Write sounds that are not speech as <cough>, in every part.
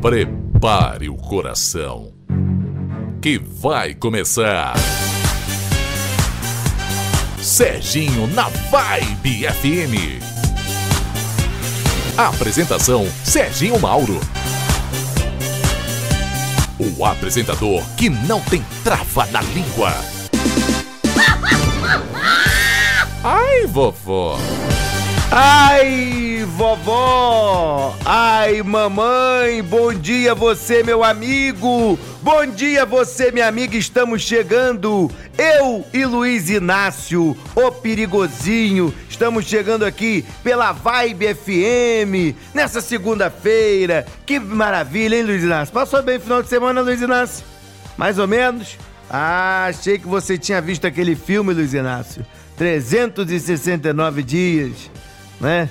Prepare o coração, que vai começar. Serginho na Vibe FM. Apresentação: Serginho Mauro. O apresentador que não tem trava na língua. Ai, vovó. Ai, vovó! Ai, mamãe! Bom dia você, meu amigo! Bom dia você, minha amiga! Estamos chegando! Eu e Luiz Inácio, o perigosinho, estamos chegando aqui pela Vibe FM nessa segunda-feira. Que maravilha, hein, Luiz Inácio? Passou bem o final de semana, Luiz Inácio? Mais ou menos? Ah, achei que você tinha visto aquele filme, Luiz Inácio. 369 dias né?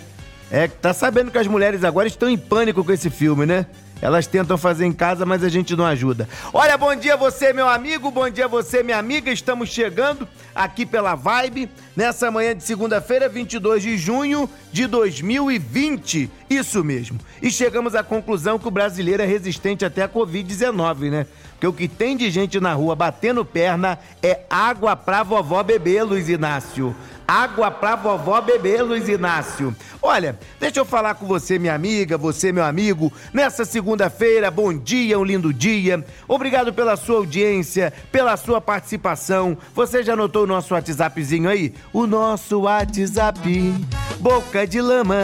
É, tá sabendo que as mulheres agora estão em pânico com esse filme, né? Elas tentam fazer em casa, mas a gente não ajuda. Olha, bom dia você, meu amigo, bom dia você, minha amiga. Estamos chegando aqui pela Vibe nessa manhã de segunda-feira, 22 de junho de 2020. Isso mesmo. E chegamos à conclusão que o brasileiro é resistente até a Covid-19, né? Porque o que tem de gente na rua batendo perna é água pra vovó beber, Luiz Inácio. Água pra vovó beber, Luiz Inácio. Olha, deixa eu falar com você, minha amiga, você, meu amigo. Nessa segunda-feira, bom dia, um lindo dia. Obrigado pela sua audiência, pela sua participação. Você já anotou o nosso WhatsAppzinho aí? O nosso WhatsApp, boca de lama,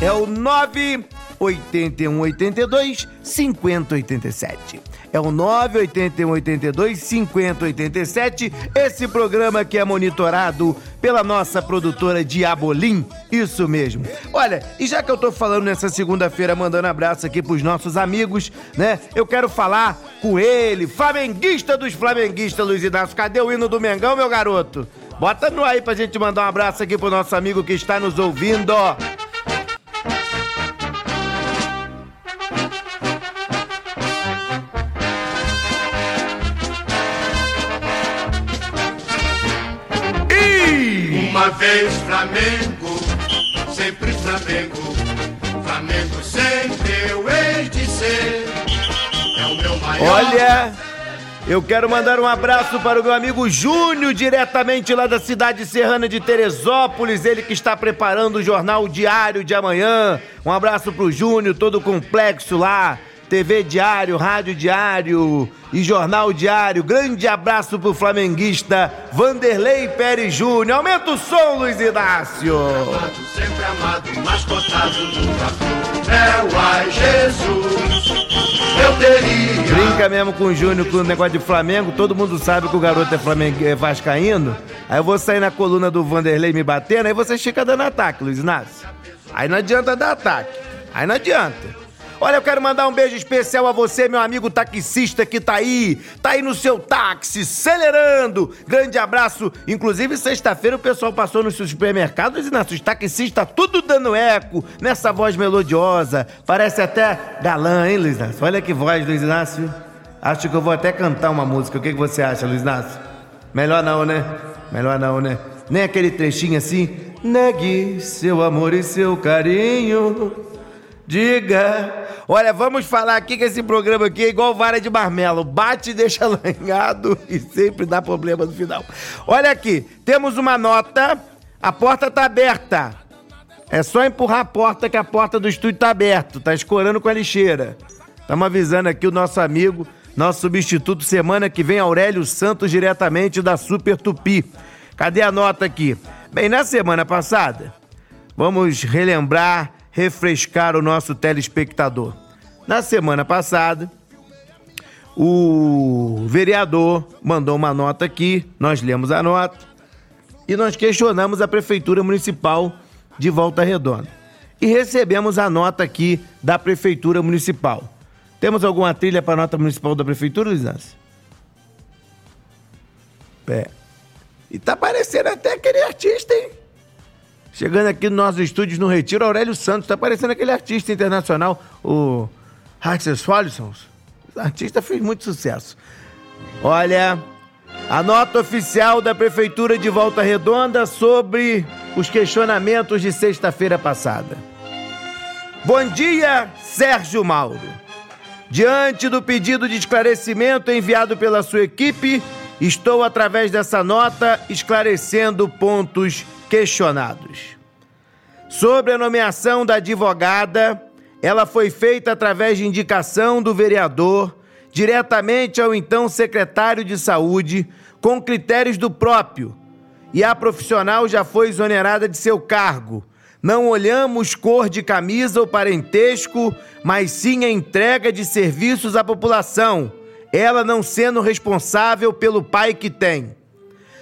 é o 98182 5087 é o 98182 5087. Esse programa que é monitorado pela nossa produtora Diabolim. Isso mesmo. Olha, e já que eu tô falando nessa segunda-feira, mandando abraço aqui pros nossos amigos, né? Eu quero falar com ele, flamenguista dos flamenguistas, Luiz Inácio. Cadê o hino do Mengão, meu garoto? Bota no aí pra gente mandar um abraço aqui pro nosso amigo que está nos ouvindo, ó. Flamengo, sempre Flamengo. Flamengo sempre eu hei de ser. É o meu maior. Olha, eu quero mandar um abraço para o meu amigo Júnior, diretamente lá da cidade serrana de Teresópolis. Ele que está preparando o jornal diário de amanhã. Um abraço pro Júnior, todo o complexo lá. TV Diário, Rádio Diário e Jornal Diário. Grande abraço pro flamenguista Vanderlei Pérez Júnior. Aumenta o som, Luiz Inácio. Amado, sempre amado, mas cotado nunca. É o ai Jesus, eu teria. Brinca mesmo com o Júnior com o negócio de Flamengo. Todo mundo sabe que o garoto é, Flamengo, é vascaíno. Aí eu vou sair na coluna do Vanderlei me batendo, aí você fica dando ataque, Luiz Inácio. Aí não adianta dar ataque. Aí não adianta. Olha, eu quero mandar um beijo especial a você, meu amigo taxista que tá aí, tá aí no seu táxi, acelerando. Grande abraço. Inclusive, sexta-feira o pessoal passou nos supermercados e nossos taxistas tudo dando eco nessa voz melodiosa. Parece até galã, hein, Luiz Inácio? Olha que voz, Luiz Inácio. Acho que eu vou até cantar uma música. O que, que você acha, Luiz Inácio? Melhor não, né? Melhor não, né? Nem aquele trechinho assim. Negue seu amor e seu carinho. Diga. Olha, vamos falar aqui que esse programa aqui é igual vara de marmelo. Bate e deixa <laughs> lanhado e sempre dá problema no final. Olha aqui, temos uma nota. A porta tá aberta. É só empurrar a porta que a porta do estúdio tá aberta. Tá escorando com a lixeira. Estamos avisando aqui o nosso amigo, nosso substituto semana que vem, Aurélio Santos, diretamente da Super Tupi. Cadê a nota aqui? Bem, na semana passada, vamos relembrar refrescar o nosso telespectador. Na semana passada, o vereador mandou uma nota aqui, nós lemos a nota e nós questionamos a Prefeitura Municipal de Volta Redonda. E recebemos a nota aqui da Prefeitura Municipal. Temos alguma trilha para a nota municipal da Prefeitura, Luiz Nancy? É. E tá parecendo até aquele artista, hein? Chegando aqui nos nossos estúdios no Retiro, Aurélio Santos. Tá parecendo aquele artista internacional, o Swallisons. O artista fez muito sucesso. Olha, a nota oficial da Prefeitura de Volta Redonda sobre os questionamentos de sexta-feira passada. Bom dia, Sérgio Mauro. Diante do pedido de esclarecimento enviado pela sua equipe, estou, através dessa nota, esclarecendo pontos questionados. Sobre a nomeação da advogada, ela foi feita através de indicação do vereador, diretamente ao então secretário de Saúde, com critérios do próprio, e a profissional já foi exonerada de seu cargo não olhamos cor de camisa ou parentesco, mas sim a entrega de serviços à população, ela não sendo responsável pelo pai que tem.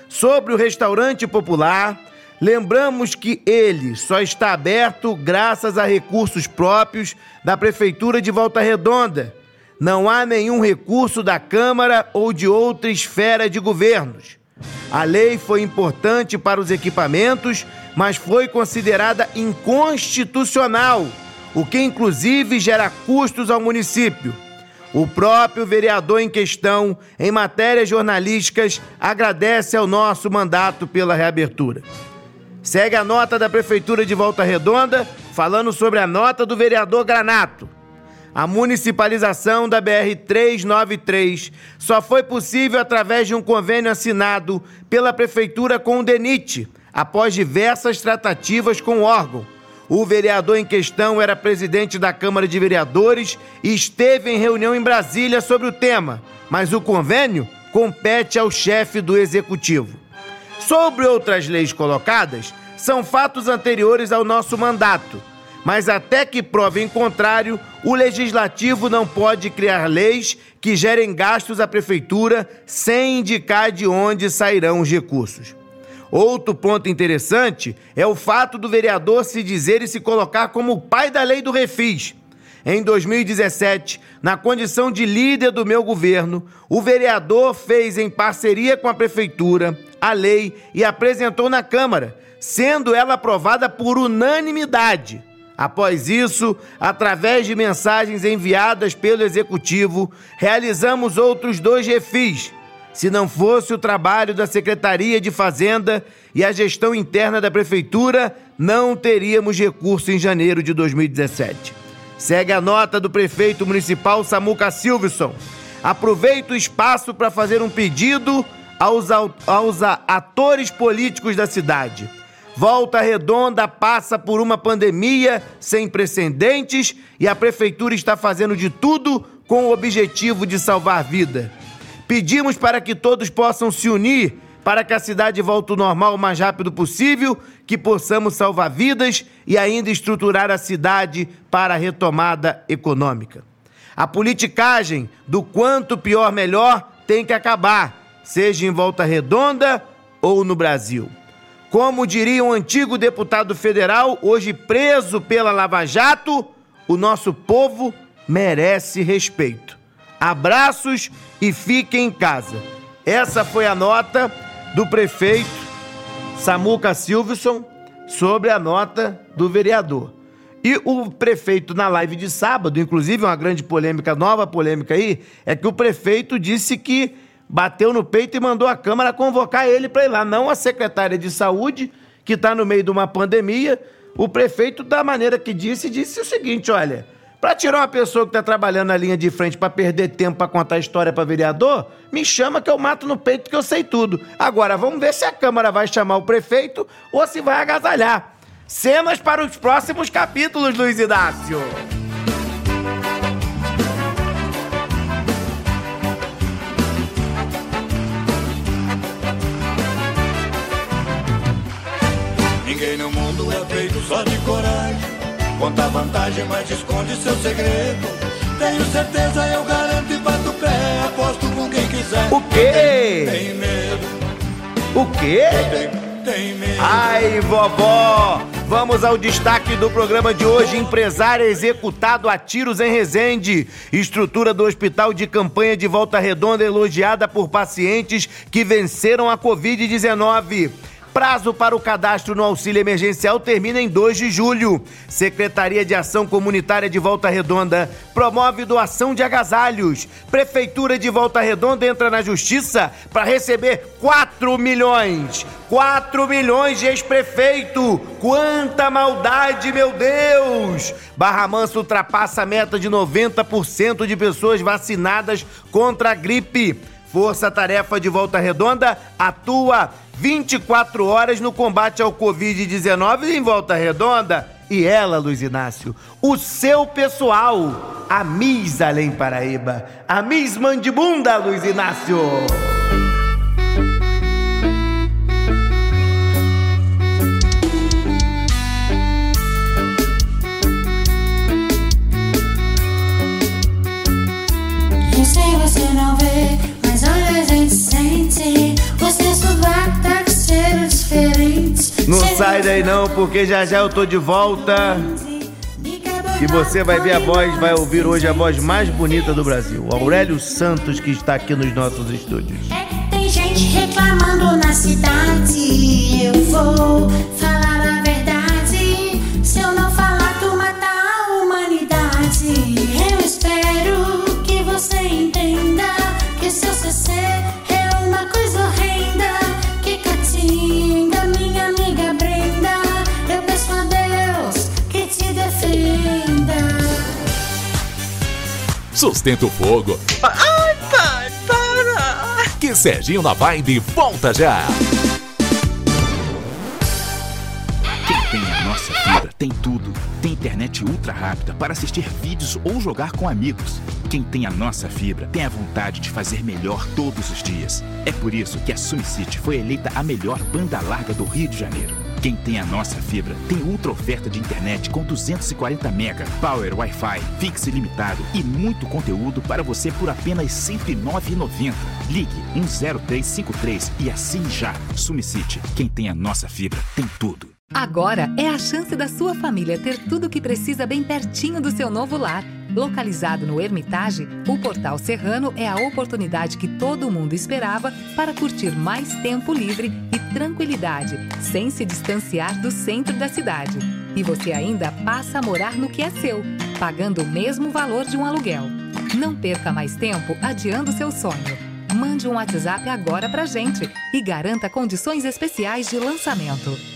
Sobre o restaurante popular, lembramos que ele só está aberto graças a recursos próprios da Prefeitura de Volta Redonda. Não há nenhum recurso da Câmara ou de outra esfera de governos. A lei foi importante para os equipamentos, mas foi considerada inconstitucional, o que inclusive gera custos ao município. O próprio vereador em questão, em matérias jornalísticas, agradece ao nosso mandato pela reabertura. Segue a nota da Prefeitura de Volta Redonda, falando sobre a nota do vereador Granato. A municipalização da BR-393 só foi possível através de um convênio assinado pela Prefeitura com o DENIT, após diversas tratativas com o órgão. O vereador em questão era presidente da Câmara de Vereadores e esteve em reunião em Brasília sobre o tema, mas o convênio compete ao chefe do executivo. Sobre outras leis colocadas, são fatos anteriores ao nosso mandato mas até que prove em contrário, o legislativo não pode criar leis que gerem gastos à prefeitura sem indicar de onde sairão os recursos. Outro ponto interessante é o fato do vereador se dizer e se colocar como o pai da lei do refis. Em 2017, na condição de líder do meu governo, o vereador fez em parceria com a prefeitura a lei e apresentou na Câmara, sendo ela aprovada por unanimidade. Após isso, através de mensagens enviadas pelo executivo, realizamos outros dois refis. Se não fosse o trabalho da Secretaria de Fazenda e a gestão interna da Prefeitura, não teríamos recurso em janeiro de 2017. Segue a nota do prefeito municipal Samuca Silvison. Aproveito o espaço para fazer um pedido aos, aos atores políticos da cidade Volta Redonda passa por uma pandemia sem precedentes e a prefeitura está fazendo de tudo com o objetivo de salvar vida. Pedimos para que todos possam se unir para que a cidade volte ao normal o mais rápido possível, que possamos salvar vidas e ainda estruturar a cidade para a retomada econômica. A politicagem do quanto pior melhor tem que acabar, seja em Volta Redonda ou no Brasil. Como diria um antigo deputado federal, hoje preso pela Lava Jato, o nosso povo merece respeito. Abraços e fiquem em casa. Essa foi a nota do prefeito Samuca Silvison sobre a nota do vereador. E o prefeito, na live de sábado, inclusive uma grande polêmica, nova polêmica aí, é que o prefeito disse que bateu no peito e mandou a Câmara convocar ele para ir lá, não a secretária de saúde, que está no meio de uma pandemia. O prefeito, da maneira que disse, disse o seguinte: olha, para tirar uma pessoa que está trabalhando na linha de frente para perder tempo para contar a história para vereador, me chama que eu mato no peito que eu sei tudo. Agora, vamos ver se a Câmara vai chamar o prefeito ou se vai agasalhar. Cenas para os próximos capítulos, Luiz Inácio. Ninguém no mundo é feito só de coragem. Conta vantagem, mas esconde seu segredo. Tenho certeza, eu garanto e bato pé. Aposto com quem quiser. O quê? Tem, tem medo. O quê? Tem, tem medo. Ai, vovó! Vamos ao destaque do programa de hoje: empresário executado a tiros em Resende. Estrutura do hospital de campanha de Volta Redonda elogiada por pacientes que venceram a Covid-19. Prazo para o cadastro no auxílio emergencial termina em 2 de julho. Secretaria de Ação Comunitária de Volta Redonda promove doação de agasalhos. Prefeitura de Volta Redonda entra na justiça para receber 4 milhões. 4 milhões de ex-prefeito. Quanta maldade, meu Deus! Barra Mansa ultrapassa a meta de 90% de pessoas vacinadas contra a gripe. Força Tarefa de Volta Redonda atua 24 horas no combate ao Covid-19 em Volta Redonda. E ela, Luiz Inácio, o seu pessoal, a Miss Além Paraíba, a Miss Mandibunda, Luiz Inácio. Eu sei você não vê, mas olha a gente sente. Não sai daí não, porque já já eu tô de volta. E você vai ver a voz, vai ouvir hoje a voz mais bonita do Brasil, Aurélio Santos, que está aqui nos nossos estúdios. É que tem gente reclamando na cidade. Eu vou falar Sustenta o fogo. Ai, pai, para! Que Serginho na Vibe volta já. Quem tem a nossa fibra tem tudo. Tem internet ultra rápida para assistir vídeos ou jogar com amigos. Quem tem a nossa fibra tem a vontade de fazer melhor todos os dias. É por isso que a SumCity foi eleita a melhor banda larga do Rio de Janeiro. Quem tem a nossa fibra tem ultra oferta de internet com 240 mega, power Wi-Fi, fixo ilimitado e muito conteúdo para você por apenas R$ 109,90. Ligue 10353 e assine já. SumCity. Quem tem a nossa fibra tem tudo. Agora é a chance da sua família ter tudo o que precisa bem pertinho do seu novo lar. Localizado no Hermitage, o Portal Serrano é a oportunidade que todo mundo esperava para curtir mais tempo livre e tranquilidade, sem se distanciar do centro da cidade. E você ainda passa a morar no que é seu, pagando o mesmo valor de um aluguel. Não perca mais tempo adiando seu sonho. Mande um WhatsApp agora pra gente e garanta condições especiais de lançamento.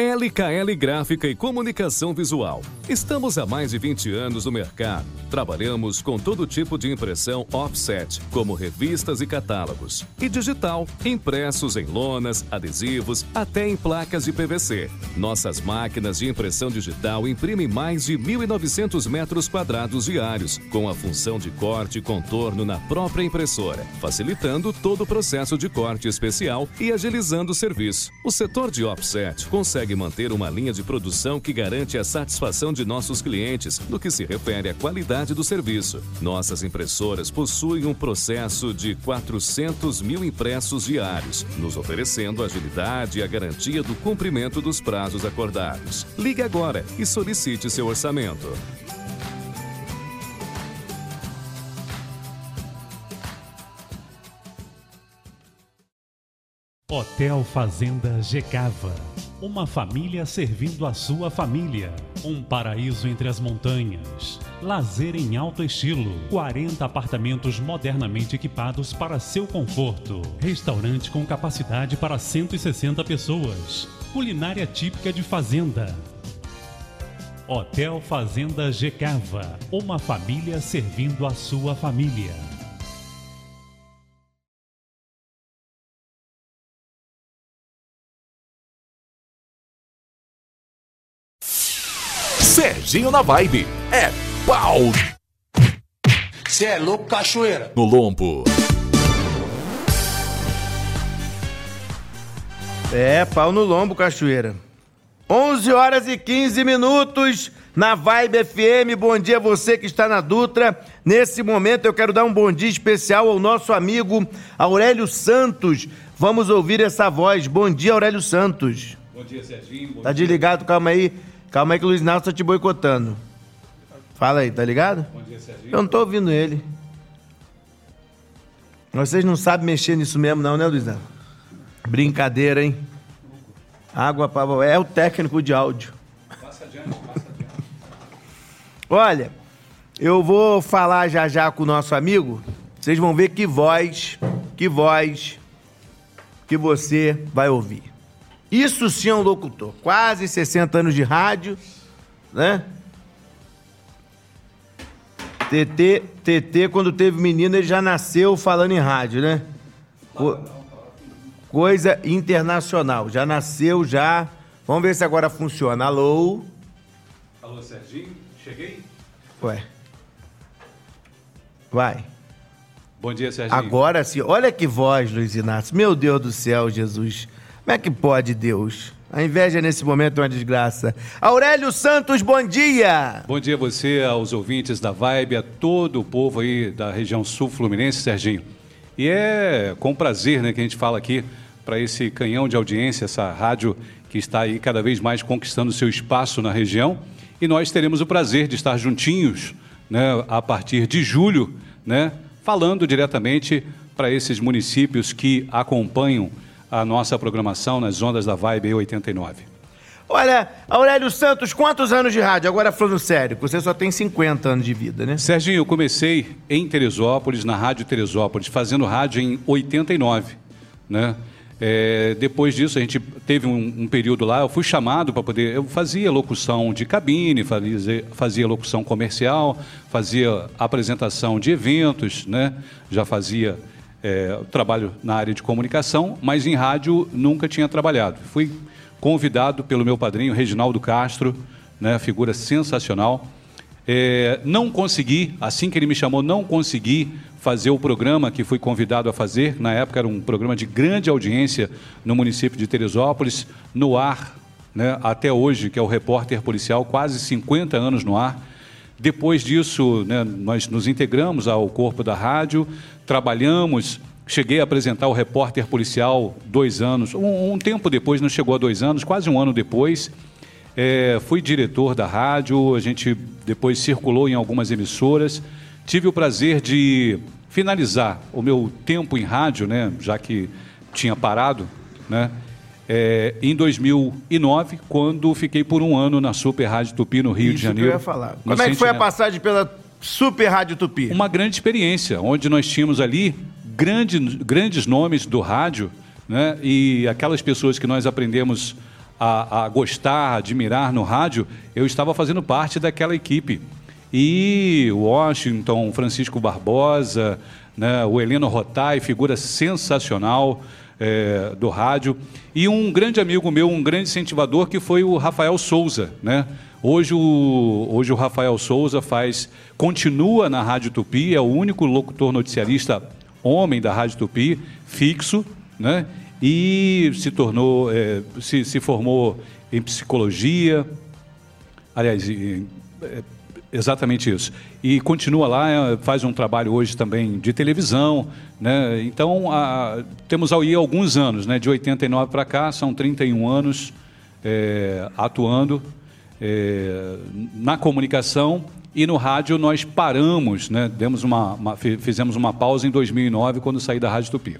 LKL Gráfica e Comunicação Visual. Estamos há mais de 20 anos no mercado. Trabalhamos com todo tipo de impressão offset, como revistas e catálogos, e digital, impressos em lonas, adesivos, até em placas de PVC. Nossas máquinas de impressão digital imprimem mais de 1.900 metros quadrados diários, com a função de corte e contorno na própria impressora, facilitando todo o processo de corte especial e agilizando o serviço. O setor de offset consegue manter uma linha de produção que garante a satisfação de nossos clientes no que se refere à qualidade do serviço. Nossas impressoras possuem um processo de 400 mil impressos diários, nos oferecendo agilidade e a garantia do cumprimento dos prazos acordados. Ligue agora e solicite seu orçamento. Hotel Fazenda Gecava. Uma família servindo a sua família. Um paraíso entre as montanhas. Lazer em alto estilo. 40 apartamentos modernamente equipados para seu conforto. Restaurante com capacidade para 160 pessoas. Culinária típica de fazenda. Hotel Fazenda Gecava. Uma família servindo a sua família. Serginho na Vibe. É pau Cê é louco, cachoeira. no lombo. É, pau no lombo, cachoeira. 11 horas e 15 minutos na Vibe FM. Bom dia a você que está na Dutra. Nesse momento eu quero dar um bom dia especial ao nosso amigo Aurélio Santos. Vamos ouvir essa voz. Bom dia, Aurélio Santos. Bom dia, Serginho. Bom Tá dia. desligado? Calma aí. Calma aí que o Luiz Inácio tá te boicotando. Fala aí, tá ligado? Bom dia, Serginho. Eu não tô ouvindo ele. Vocês não sabem mexer nisso mesmo não, né, Luiz Inácio? Brincadeira, hein? Água para. É o técnico de áudio. Passa adiante, passa adiante. Olha, eu vou falar já já com o nosso amigo. Vocês vão ver que voz, que voz que você vai ouvir. Isso sim é um locutor. Quase 60 anos de rádio, né? TT, TT, quando teve menino, ele já nasceu falando em rádio, né? Co- coisa internacional. Já nasceu, já. Vamos ver se agora funciona. Alô? Alô, Serginho, cheguei? Ué. Vai. Bom dia, Serginho. Agora sim. Olha que voz, Luiz Inácio. Meu Deus do céu, Jesus. Como é que pode, Deus? A inveja nesse momento é uma desgraça. Aurélio Santos, bom dia! Bom dia a você, aos ouvintes da Vibe, a todo o povo aí da região sul fluminense, Serginho. E é com prazer né, que a gente fala aqui para esse canhão de audiência, essa rádio que está aí cada vez mais conquistando seu espaço na região. E nós teremos o prazer de estar juntinhos né, a partir de julho, né, falando diretamente para esses municípios que acompanham a nossa programação nas ondas da Vibe 89. Olha, Aurélio Santos, quantos anos de rádio? Agora falando sério, você só tem 50 anos de vida, né? Serginho, eu comecei em Teresópolis, na Rádio Teresópolis, fazendo rádio em 89, né? É, depois disso, a gente teve um, um período lá, eu fui chamado para poder. Eu fazia locução de cabine, fazia, fazia locução comercial, fazia apresentação de eventos, né? já fazia é, trabalho na área de comunicação, mas em rádio nunca tinha trabalhado. Fui convidado pelo meu padrinho, Reginaldo Castro, né? figura sensacional. É, não consegui, assim que ele me chamou, não consegui fazer o programa que fui convidado a fazer. Na época era um programa de grande audiência no município de Teresópolis, no ar, né, até hoje, que é o repórter policial, quase 50 anos no ar. Depois disso, né, nós nos integramos ao corpo da rádio, trabalhamos. Cheguei a apresentar o repórter policial dois anos, um, um tempo depois, não chegou a dois anos, quase um ano depois. É, fui diretor da rádio, a gente depois circulou em algumas emissoras. Tive o prazer de finalizar o meu tempo em rádio, né, já que tinha parado, né, é, em 2009, quando fiquei por um ano na Super Rádio Tupi, no Rio Isso de Janeiro. que eu ia falar. Como é que foi a passagem pela Super Rádio Tupi? Uma grande experiência, onde nós tínhamos ali grande, grandes nomes do rádio, né? e aquelas pessoas que nós aprendemos a, a gostar, a admirar no rádio, eu estava fazendo parte daquela equipe. E o Washington, Francisco Barbosa, né? o Heleno Rotai, figura sensacional é, do rádio. E um grande amigo meu, um grande incentivador, que foi o Rafael Souza. Né? Hoje, o, hoje o Rafael Souza faz, continua na Rádio Tupi, é o único locutor noticiarista homem da Rádio Tupi, fixo, né? e se tornou, é, se, se formou em psicologia, aliás, em- é, exatamente isso. E continua lá, é, faz um trabalho hoje também de televisão, né? Então, a- temos aí alguns anos, né? De 89 para cá, são 31 anos é, atuando é, na comunicação e no rádio nós paramos, né? Demos uma, uma- fi- fizemos uma pausa em 2009 quando saí da Rádio Tupi.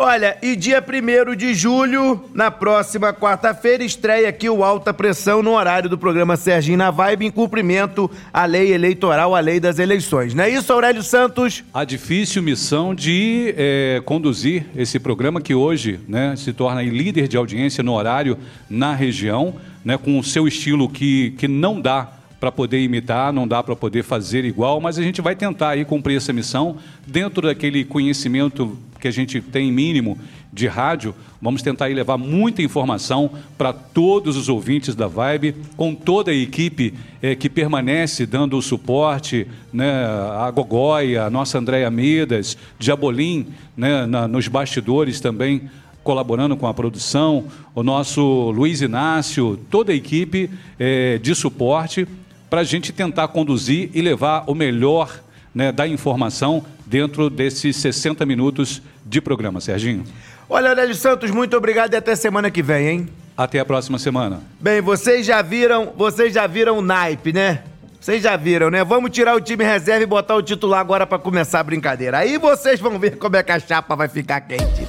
Olha, e dia 1 de julho, na próxima quarta-feira, estreia aqui o Alta Pressão no horário do programa Serginho na Vibe, em cumprimento à lei eleitoral, à lei das eleições. Não é isso, Aurélio Santos? a difícil missão de eh, conduzir esse programa que hoje né, se torna líder de audiência no horário na região, né, com o seu estilo que, que não dá para poder imitar, não dá para poder fazer igual, mas a gente vai tentar aí cumprir essa missão dentro daquele conhecimento que a gente tem mínimo de rádio. Vamos tentar aí levar muita informação para todos os ouvintes da Vibe, com toda a equipe eh, que permanece dando o suporte, né, a Gogóia, a nossa Andréia Medas, Diabolim, né, na- nos bastidores também colaborando com a produção, o nosso Luiz Inácio, toda a equipe eh, de suporte para a gente tentar conduzir e levar o melhor né, da informação dentro desses 60 minutos de programa, Serginho. Olha, Aurélio Santos, muito obrigado e até semana que vem, hein? Até a próxima semana. Bem, vocês já viram, vocês já viram o naipe, né? Vocês já viram, né? Vamos tirar o time reserva e botar o titular agora pra começar a brincadeira. Aí vocês vão ver como é que a chapa vai ficar quente.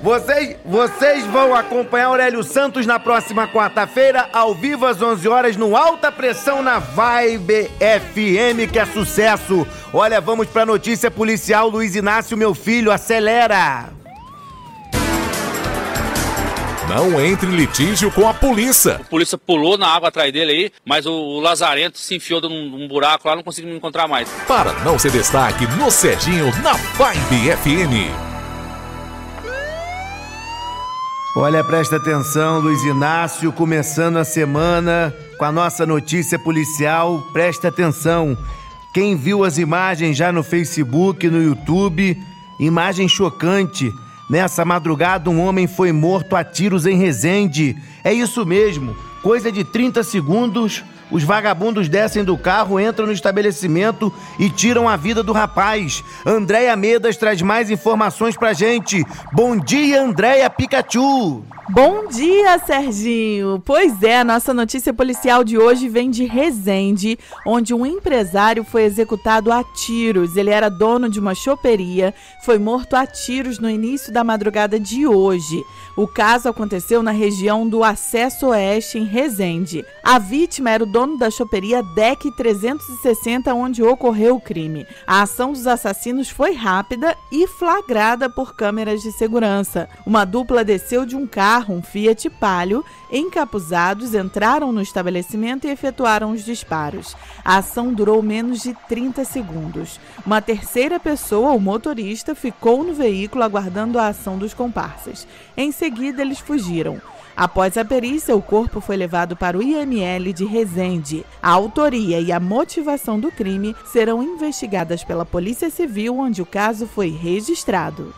Vocês, vocês vão acompanhar Aurélio Santos na próxima quarta-feira, ao vivo às 11 horas, no Alta Pressão na Vibe FM, que é sucesso. Olha, vamos pra notícia policial. Luiz Inácio, meu filho, acelera. Não entre em litígio com a polícia. A polícia pulou na água atrás dele aí, mas o, o Lazarento se enfiou num, num buraco lá, não conseguiu me encontrar mais. Para não ser destaque no Serginho, na Vibe FM. Olha, presta atenção, Luiz Inácio, começando a semana com a nossa notícia policial. Presta atenção. Quem viu as imagens já no Facebook, no YouTube, imagem chocante. Nessa madrugada, um homem foi morto a tiros em Resende. É isso mesmo, coisa de 30 segundos. Os vagabundos descem do carro, entram no estabelecimento e tiram a vida do rapaz. Andréia Medas traz mais informações pra gente. Bom dia, Andréia Pikachu! Bom dia, Serginho! Pois é, a nossa notícia policial de hoje vem de Resende, onde um empresário foi executado a tiros. Ele era dono de uma choperia, foi morto a tiros no início da madrugada de hoje. O caso aconteceu na região do Acesso Oeste, em Resende. A vítima era o dono da choperia DEC 360, onde ocorreu o crime. A ação dos assassinos foi rápida e flagrada por câmeras de segurança. Uma dupla desceu de um carro, um Fiat Palio, encapuzados, entraram no estabelecimento e efetuaram os disparos. A ação durou menos de 30 segundos. Uma terceira pessoa, o motorista, ficou no veículo aguardando a ação dos comparsas. Em seguida, eles fugiram. Após a perícia, o corpo foi levado para o IML de Resende. A autoria e a motivação do crime serão investigadas pela Polícia Civil, onde o caso foi registrado.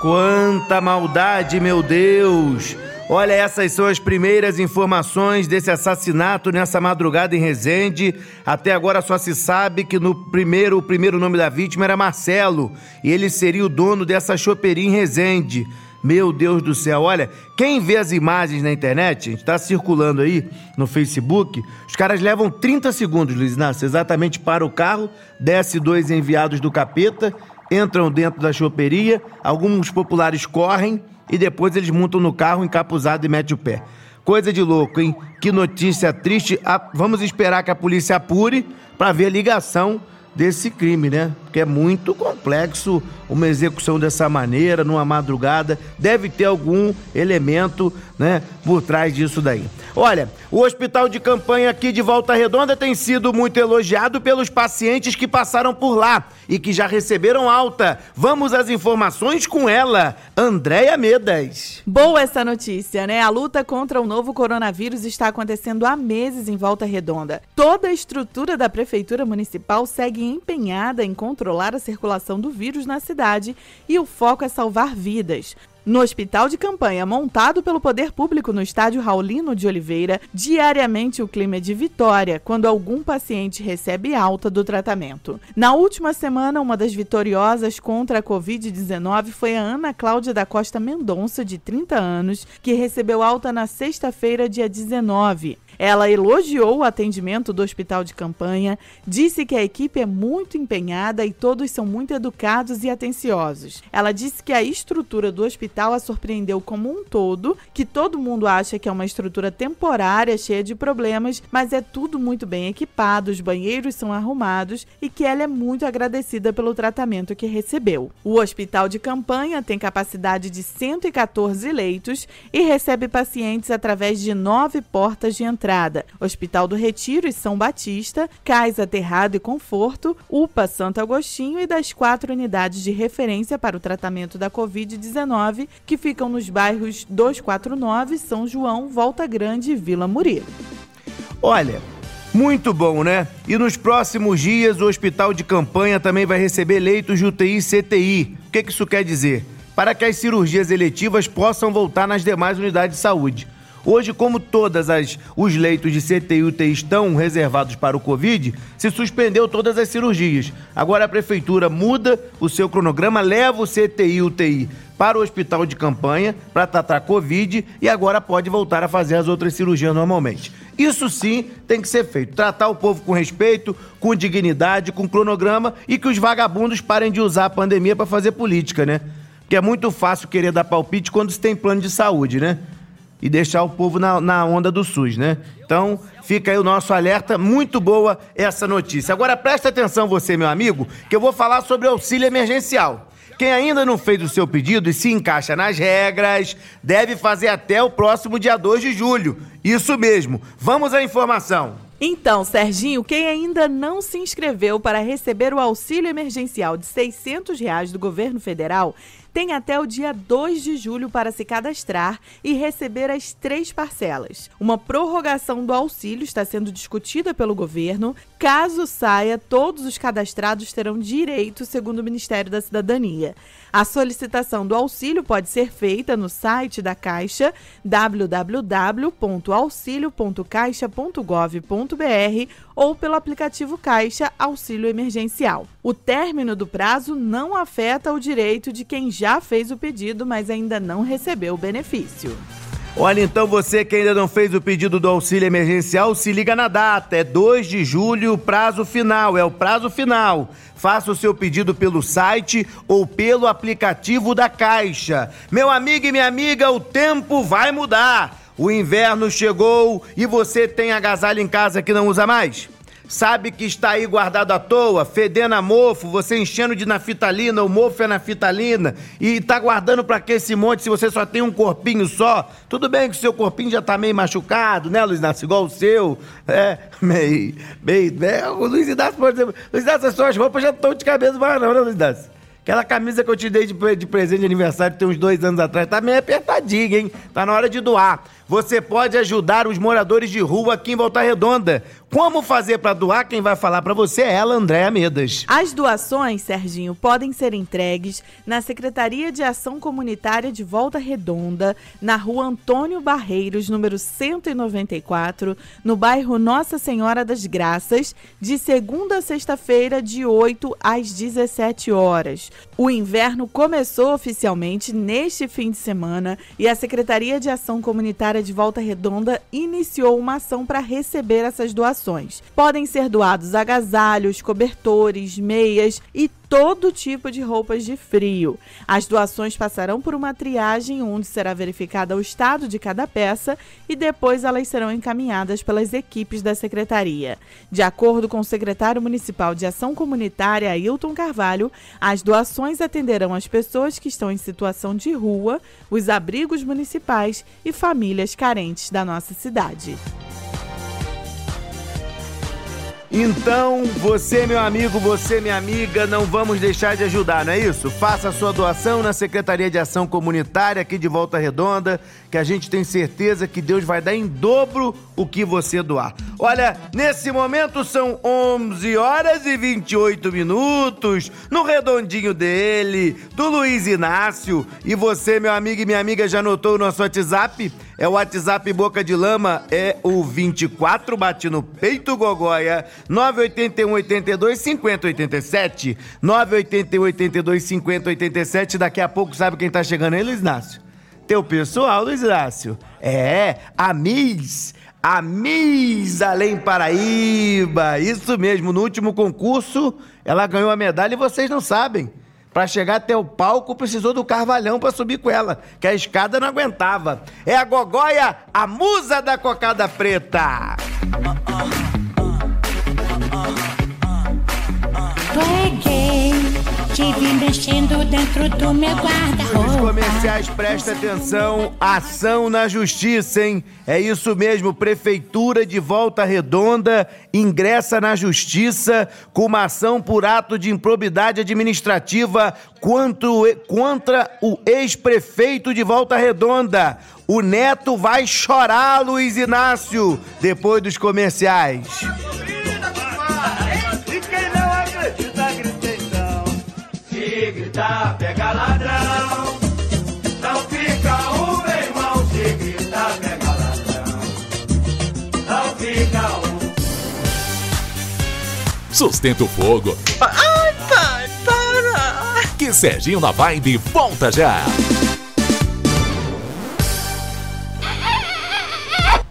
Quanta maldade, meu Deus! Olha, essas são as primeiras informações desse assassinato nessa madrugada em Resende. Até agora só se sabe que no primeiro, o primeiro nome da vítima era Marcelo e ele seria o dono dessa choperia em Resende. Meu Deus do céu, olha, quem vê as imagens na internet, a gente tá circulando aí no Facebook, os caras levam 30 segundos, Luiz Inácio, exatamente para o carro, desce dois enviados do capeta, entram dentro da choperia, alguns populares correm e depois eles montam no carro encapuzado e metem o pé. Coisa de louco, hein? Que notícia triste. Ah, vamos esperar que a polícia apure para ver a ligação desse crime, né? Porque é muito complexo uma execução dessa maneira, numa madrugada. Deve ter algum elemento, né, por trás disso daí. Olha, o hospital de campanha aqui de Volta Redonda tem sido muito elogiado pelos pacientes que passaram por lá e que já receberam alta. Vamos às informações com ela, Andréia Medas. Boa essa notícia, né? A luta contra o novo coronavírus está acontecendo há meses em Volta Redonda. Toda a estrutura da prefeitura municipal segue empenhada em controlar a circulação do vírus na cidade e o foco é salvar vidas. No hospital de campanha montado pelo poder público no estádio Raulino de Oliveira, diariamente o clima é de vitória quando algum paciente recebe alta do tratamento. Na última semana, uma das vitoriosas contra a Covid-19 foi a Ana Cláudia da Costa Mendonça, de 30 anos, que recebeu alta na sexta-feira, dia 19. Ela elogiou o atendimento do hospital de campanha, disse que a equipe é muito empenhada e todos são muito educados e atenciosos. Ela disse que a estrutura do hospital a surpreendeu como um todo, que todo mundo acha que é uma estrutura temporária, cheia de problemas, mas é tudo muito bem equipado, os banheiros são arrumados e que ela é muito agradecida pelo tratamento que recebeu. O hospital de campanha tem capacidade de 114 leitos e recebe pacientes através de nove portas de entrada entrada: Hospital do Retiro e São Batista, Cais Aterrado e Conforto, UPA Santo Agostinho e das quatro unidades de referência para o tratamento da Covid-19 que ficam nos bairros 249, São João, Volta Grande e Vila Murilo. Olha, muito bom, né? E nos próximos dias o hospital de campanha também vai receber leitos de UTI e CTI. O que, que isso quer dizer? Para que as cirurgias eletivas possam voltar nas demais unidades de saúde. Hoje, como todas as os leitos de CTI e UTI estão reservados para o Covid, se suspendeu todas as cirurgias. Agora a prefeitura muda o seu cronograma, leva o CTI e UTI para o hospital de campanha para tratar Covid e agora pode voltar a fazer as outras cirurgias normalmente. Isso sim tem que ser feito. Tratar o povo com respeito, com dignidade, com cronograma e que os vagabundos parem de usar a pandemia para fazer política, né? Porque é muito fácil querer dar palpite quando se tem plano de saúde, né? E deixar o povo na, na onda do SUS, né? Então, fica aí o nosso alerta. Muito boa essa notícia. Agora, presta atenção, você, meu amigo, que eu vou falar sobre auxílio emergencial. Quem ainda não fez o seu pedido e se encaixa nas regras, deve fazer até o próximo dia 2 de julho. Isso mesmo. Vamos à informação. Então, Serginho, quem ainda não se inscreveu para receber o auxílio emergencial de 600 reais do governo federal tem até o dia 2 de julho para se cadastrar e receber as três parcelas. Uma prorrogação do auxílio está sendo discutida pelo governo. Caso saia, todos os cadastrados terão direito, segundo o Ministério da Cidadania. A solicitação do auxílio pode ser feita no site da Caixa www.auxilio.caixa.gov.br ou pelo aplicativo Caixa Auxílio Emergencial. O término do prazo não afeta o direito de quem já fez o pedido, mas ainda não recebeu o benefício. Olha, então você que ainda não fez o pedido do auxílio emergencial, se liga na data. É 2 de julho, prazo final. É o prazo final. Faça o seu pedido pelo site ou pelo aplicativo da Caixa. Meu amigo e minha amiga, o tempo vai mudar. O inverno chegou e você tem agasalho em casa que não usa mais? Sabe que está aí guardado à toa, fedendo a mofo, você enchendo de naftalina, o mofo é naftalina, e tá guardando para que esse monte se você só tem um corpinho só? Tudo bem que o seu corpinho já tá meio machucado, né, Luiz Inácio? Igual o seu, é, <laughs> meio, meio, né? O Luiz Inácio, por exemplo, Luiz Inácio, as suas roupas já estão de cabeça para não, né, Luiz Inácio? Aquela camisa que eu te dei de, de presente de aniversário tem uns dois anos atrás, tá meio apertadinha, hein? Tá na hora de doar. Você pode ajudar os moradores de rua aqui em Volta Redonda. Como fazer para doar? Quem vai falar para você é ela, Andréa Medas. As doações, Serginho, podem ser entregues na Secretaria de Ação Comunitária de Volta Redonda, na rua Antônio Barreiros, número 194, no bairro Nossa Senhora das Graças, de segunda a sexta-feira, de 8 às 17 horas. O inverno começou oficialmente neste fim de semana e a Secretaria de Ação Comunitária de Volta Redonda iniciou uma ação para receber essas doações. Podem ser doados agasalhos, cobertores, meias e todo tipo de roupas de frio. As doações passarão por uma triagem onde será verificada o estado de cada peça e depois elas serão encaminhadas pelas equipes da secretaria. De acordo com o secretário municipal de Ação Comunitária, Ailton Carvalho, as doações atenderão as pessoas que estão em situação de rua, os abrigos municipais e famílias carentes da nossa cidade. Então, você, meu amigo, você, minha amiga, não vamos deixar de ajudar, não é isso? Faça a sua doação na Secretaria de Ação Comunitária aqui de Volta Redonda, que a gente tem certeza que Deus vai dar em dobro o que você doar. Olha, nesse momento são 11 horas e 28 minutos, no redondinho dele, do Luiz Inácio. E você, meu amigo e minha amiga, já anotou o nosso WhatsApp? É o WhatsApp Boca de Lama, é o 24, bate no peito Gogóia, 981 82 50 87. 981 82 50 87. Daqui a pouco, sabe quem tá chegando aí, Luiz Inácio? Teu pessoal, Luiz Inácio. É, a Miss. A Miss Além Paraíba. Isso mesmo, no último concurso, ela ganhou a medalha e vocês não sabem. Para chegar até o palco, precisou do carvalhão para subir com ela, que a escada não aguentava. É a Gogóia, a musa da cocada preta. Peguei, tive mexendo dentro do meu Os guarda-roupa. comerciais, presta atenção, ação na justiça, hein? É isso mesmo, Prefeitura de Volta Redonda ingressa na justiça com uma ação por ato de improbidade administrativa quanto, contra o ex-prefeito de Volta Redonda. O neto vai chorar, Luiz Inácio, depois dos comerciais. Se gritar, pega ladrão. Não fica um, meu irmão. Se gritar, pega ladrão. Não fica um. Sustenta o fogo, Ai, pai, para! que Serginho na Vibe volta já.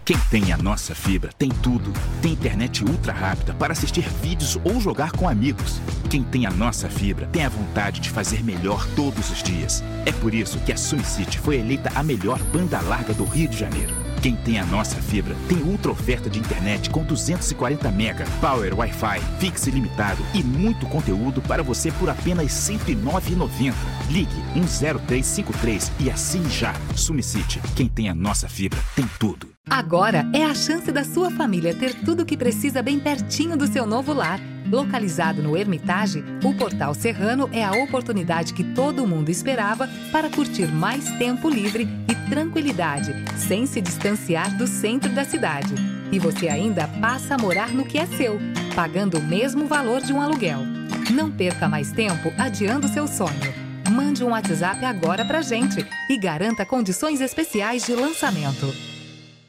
Quem tem a nossa fibra tem tudo. Tem internet ultra rápida para assistir vídeos ou jogar com amigos. Quem tem a nossa fibra tem a vontade de fazer melhor todos os dias. É por isso que a SumCity foi eleita a melhor banda larga do Rio de Janeiro. Quem tem a nossa fibra tem ultra oferta de internet com 240 mega, power Wi-Fi, fixe ilimitado e muito conteúdo para você por apenas R$ 109,90. Ligue 10353 e assine já. SumCity, quem tem a nossa fibra tem tudo. Agora é a chance da sua família ter tudo o que precisa bem pertinho do seu novo lar. Localizado no Hermitage, o Portal Serrano é a oportunidade que todo mundo esperava para curtir mais tempo livre e tranquilidade, sem se distanciar do centro da cidade. E você ainda passa a morar no que é seu, pagando o mesmo valor de um aluguel. Não perca mais tempo adiando seu sonho. Mande um WhatsApp agora pra gente e garanta condições especiais de lançamento.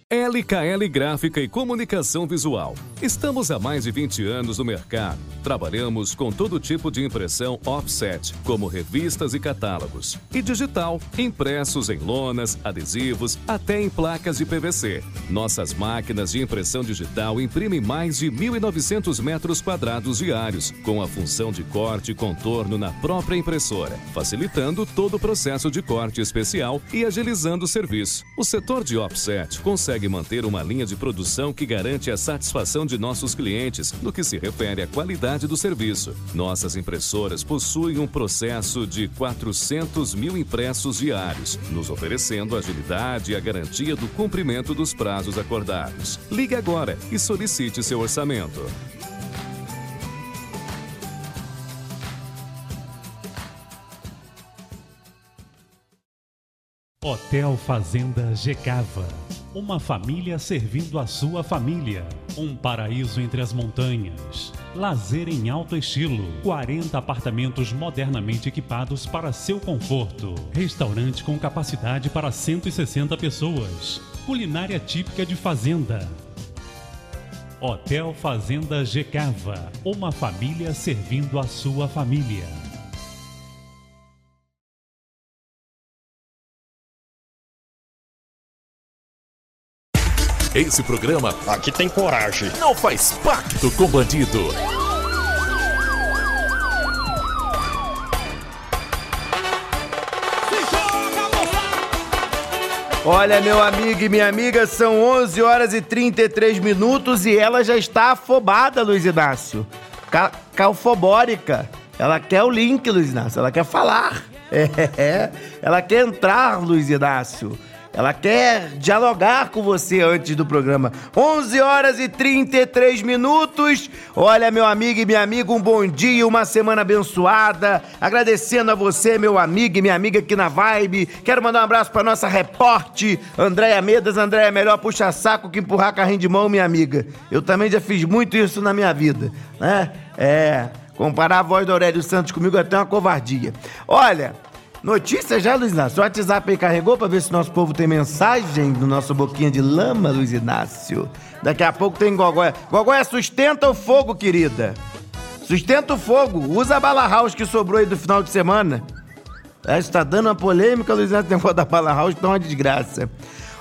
LKL Gráfica e Comunicação Visual. Estamos há mais de 20 anos no mercado. Trabalhamos com todo tipo de impressão offset, como revistas e catálogos, e digital, impressos em lonas, adesivos, até em placas de PVC. Nossas máquinas de impressão digital imprimem mais de 1.900 metros quadrados diários, com a função de corte e contorno na própria impressora, facilitando todo o processo de corte especial e agilizando o serviço. O setor de offset consegue consegue manter uma linha de produção que garante a satisfação de nossos clientes no que se refere à qualidade do serviço. Nossas impressoras possuem um processo de 400 mil impressos diários, nos oferecendo agilidade e a garantia do cumprimento dos prazos acordados. Ligue agora e solicite seu orçamento. Hotel Fazenda Gecava. Uma família servindo a sua família. Um paraíso entre as montanhas. Lazer em alto estilo. 40 apartamentos modernamente equipados para seu conforto. Restaurante com capacidade para 160 pessoas. Culinária típica de fazenda. Hotel Fazenda Gecava. Uma família servindo a sua família. Esse programa Aqui tem coragem. não faz pacto com bandido. Olha, meu amigo e minha amiga, são 11 horas e 33 minutos e ela já está afobada, Luiz Inácio. Ca calfobórica. Ela quer o link, Luiz Inácio. Ela quer falar. <laughs> É, ela quer entrar, Luiz Inácio. Ela quer dialogar com você antes do programa. 11 horas e 33 minutos. Olha, meu amigo e minha amiga, um bom dia, uma semana abençoada. Agradecendo a você, meu amigo e minha amiga aqui na Vibe. Quero mandar um abraço para nossa repórter, Andréia Medas. Andréia, melhor puxar saco que empurrar carrinho de mão, minha amiga. Eu também já fiz muito isso na minha vida, né? É. Comparar a voz do Aurélio Santos comigo é até uma covardia. Olha, notícia já, Luiz Inácio? O WhatsApp aí carregou pra ver se nosso povo tem mensagem do nosso boquinha de lama, Luiz Inácio. Daqui a pouco tem Gogóia. Gogóia, sustenta o fogo, querida. Sustenta o fogo. Usa a bala house que sobrou aí do final de semana. É, está dando uma polêmica, Luiz Inácio, tem da bala house, tá uma desgraça.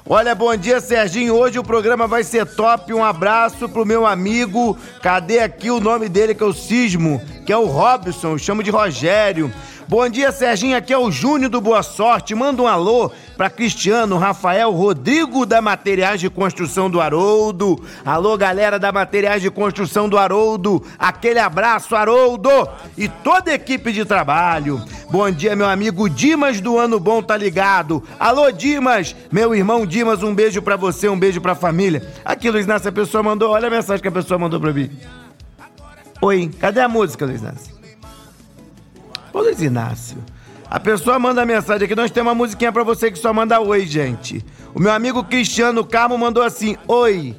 Olha, bom dia, Serginho. Hoje o programa vai ser top. Um abraço pro meu amigo. Cadê aqui o nome dele, que é o Sismo? Que é o Robson. Eu chamo de Rogério. Bom dia, Serginho. Aqui é o Júnior do Boa Sorte. Manda um alô para Cristiano, Rafael, Rodrigo da Materiais de Construção do Haroldo. Alô, galera da Materiais de Construção do Haroldo. Aquele abraço, Haroldo. E toda a equipe de trabalho. Bom dia, meu amigo Dimas do Ano Bom, tá ligado? Alô, Dimas. Meu irmão Dimas, um beijo para você, um beijo pra família. Aqui, Luiz Inácio, a pessoa mandou. Olha a mensagem que a pessoa mandou pra mim. Oi, cadê a música, Luiz Inácio? Ô Luiz Inácio, a pessoa manda mensagem aqui, nós temos uma musiquinha pra você que só manda oi, gente. O meu amigo Cristiano Carmo mandou assim, oi.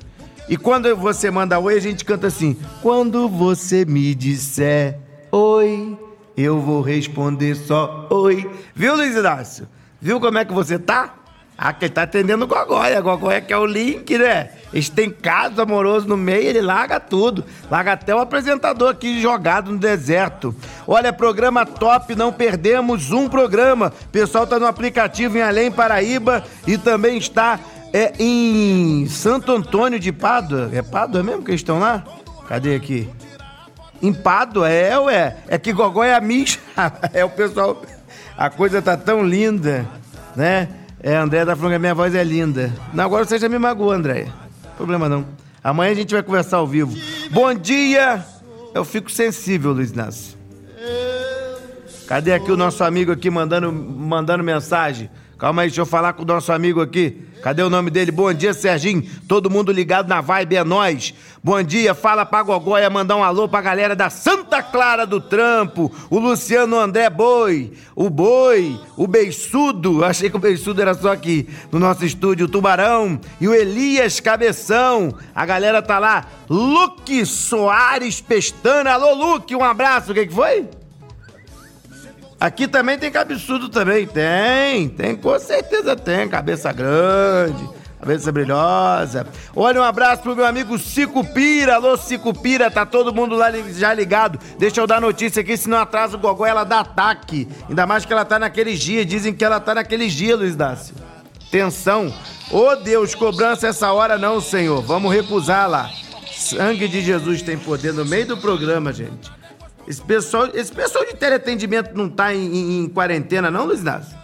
E quando você manda oi, a gente canta assim, quando você me disser oi, eu vou responder só oi. Viu, Luiz Inácio? Viu como é que você tá? Ah, quem tá atendendo o Gogóia. Gogóia que é o link, né? Eles têm caso amoroso no meio, ele larga tudo. Larga até o apresentador aqui jogado no deserto. Olha, programa top, não perdemos um programa. O pessoal tá no aplicativo em Além Paraíba e também está é em Santo Antônio de Pádua. É Pádua mesmo que eles estão lá? Cadê aqui? Em Pádua, é, ué. É que Gogó é a Misha. <laughs> É o pessoal. A coisa tá tão linda, né? É, André tá falando que a minha voz é linda. Não, agora você já me magoou, André. Problema não. Amanhã a gente vai conversar ao vivo. Bom dia! Eu fico sensível, Luiz Inácio. Cadê aqui o nosso amigo aqui mandando, mandando mensagem? Calma aí, deixa eu falar com o nosso amigo aqui. Cadê o nome dele? Bom dia, Serginho. Todo mundo ligado na vibe, é nós. Bom dia, fala pra Gogóia, mandar um alô pra galera da Santa Clara do Trampo. O Luciano André Boi, o Boi, o Beiçudo. Achei que o Beiçudo era só aqui no nosso estúdio. O Tubarão e o Elias Cabeção. A galera tá lá. Luque Soares Pestana. Alô, Luque, um abraço. O que, que foi? Aqui também tem cabeçudo também. Tem, tem, com certeza tem. Cabeça grande, cabeça brilhosa. Olha, um abraço pro meu amigo Cico Pira. Alô, Cico Pira, tá todo mundo lá já ligado. Deixa eu dar notícia aqui, senão atrasa o Gogó, ela dá ataque. Ainda mais que ela tá naqueles dias. Dizem que ela tá naqueles dias, Luiz Dácio. Tensão. Ô oh, Deus, cobrança essa hora não, Senhor. Vamos recusar lá. Sangue de Jesus tem poder no meio do programa, gente. Esse pessoal, esse pessoal de teleatendimento não tá em, em, em quarentena, não, Luiz Inácio?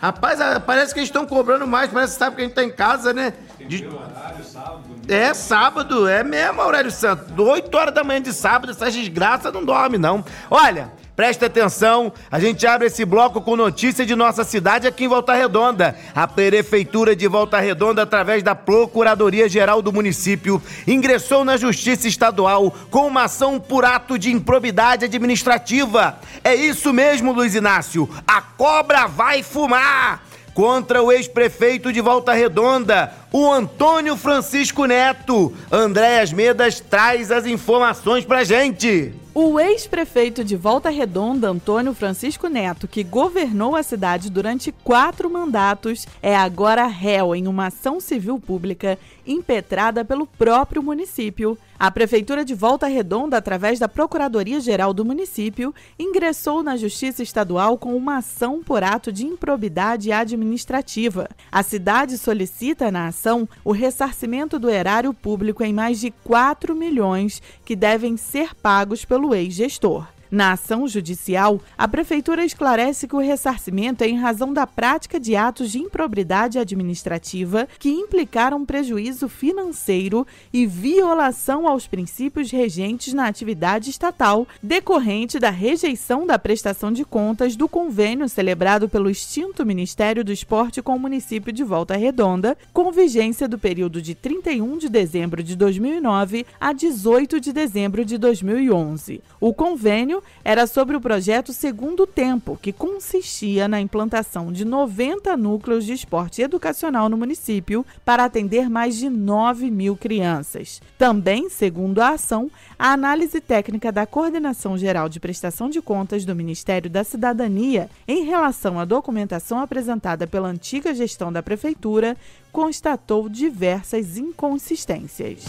Rapaz, parece que eles estão cobrando mais, parece que sabe que a gente tá em casa, né? De... Horário, sábado, é sábado, é mesmo, Aurélio Santos. 8 horas da manhã de sábado, essa desgraça não dorme, não. Olha, Presta atenção, a gente abre esse bloco com notícia de nossa cidade aqui em Volta Redonda. A Prefeitura de Volta Redonda, através da Procuradoria Geral do município, ingressou na Justiça Estadual com uma ação por ato de improbidade administrativa. É isso mesmo, Luiz Inácio. A cobra vai fumar! contra o ex-prefeito de Volta Redonda, o Antônio Francisco Neto. Andréas Medas traz as informações pra gente. O ex-prefeito de Volta Redonda, Antônio Francisco Neto, que governou a cidade durante quatro mandatos, é agora réu em uma ação civil pública impetrada pelo próprio município. A Prefeitura de Volta Redonda, através da Procuradoria-Geral do município, ingressou na Justiça Estadual com uma ação por ato de improbidade administrativa. A cidade solicita na ação o ressarcimento do erário público em mais de 4 milhões que devem ser pagos pelo ex-gestor. Na ação judicial, a Prefeitura esclarece que o ressarcimento é em razão da prática de atos de improbidade administrativa que implicaram prejuízo financeiro e violação aos princípios regentes na atividade estatal, decorrente da rejeição da prestação de contas do convênio celebrado pelo extinto Ministério do Esporte com o município de Volta Redonda, com vigência do período de 31 de dezembro de 2009 a 18 de dezembro de 2011. O convênio era sobre o projeto Segundo Tempo, que consistia na implantação de 90 núcleos de esporte educacional no município para atender mais de 9 mil crianças. Também, segundo a ação, a análise técnica da Coordenação Geral de Prestação de Contas do Ministério da Cidadania em relação à documentação apresentada pela antiga gestão da Prefeitura constatou diversas inconsistências.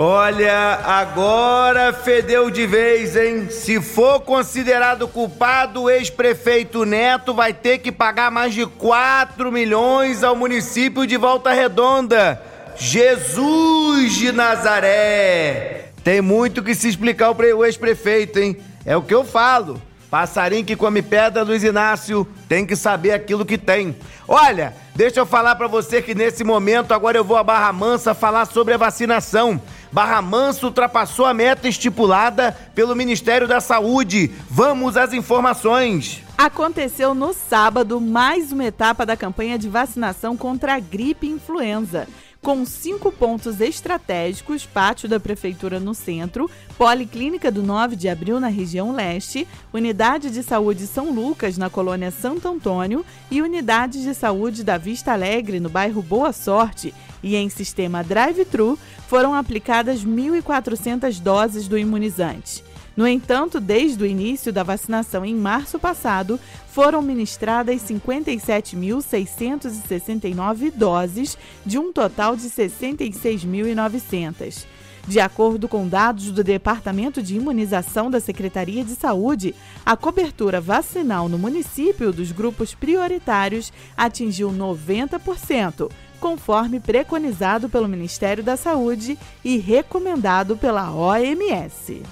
Olha, agora fedeu de vez, hein? Se for considerado culpado, o ex-prefeito Neto vai ter que pagar mais de 4 milhões ao município de Volta Redonda. Jesus de Nazaré! Tem muito que se explicar o ex-prefeito, hein? É o que eu falo. Passarinho que come pedra, Luiz Inácio, tem que saber aquilo que tem. Olha, deixa eu falar para você que nesse momento agora eu vou a Barra Mansa falar sobre a vacinação. Barra Mansa ultrapassou a meta estipulada pelo Ministério da Saúde. Vamos às informações. Aconteceu no sábado mais uma etapa da campanha de vacinação contra a gripe influenza com cinco pontos estratégicos: pátio da Prefeitura no centro, Policlínica do 9 de abril na região leste, Unidade de Saúde São Lucas na colônia Santo Antônio e Unidade de Saúde da Vista Alegre no bairro Boa Sorte. E em sistema drive-thru foram aplicadas 1.400 doses do imunizante. No entanto, desde o início da vacinação em março passado, foram ministradas 57.669 doses, de um total de 66.900. De acordo com dados do Departamento de Imunização da Secretaria de Saúde, a cobertura vacinal no município dos grupos prioritários atingiu 90%, conforme preconizado pelo Ministério da Saúde e recomendado pela OMS.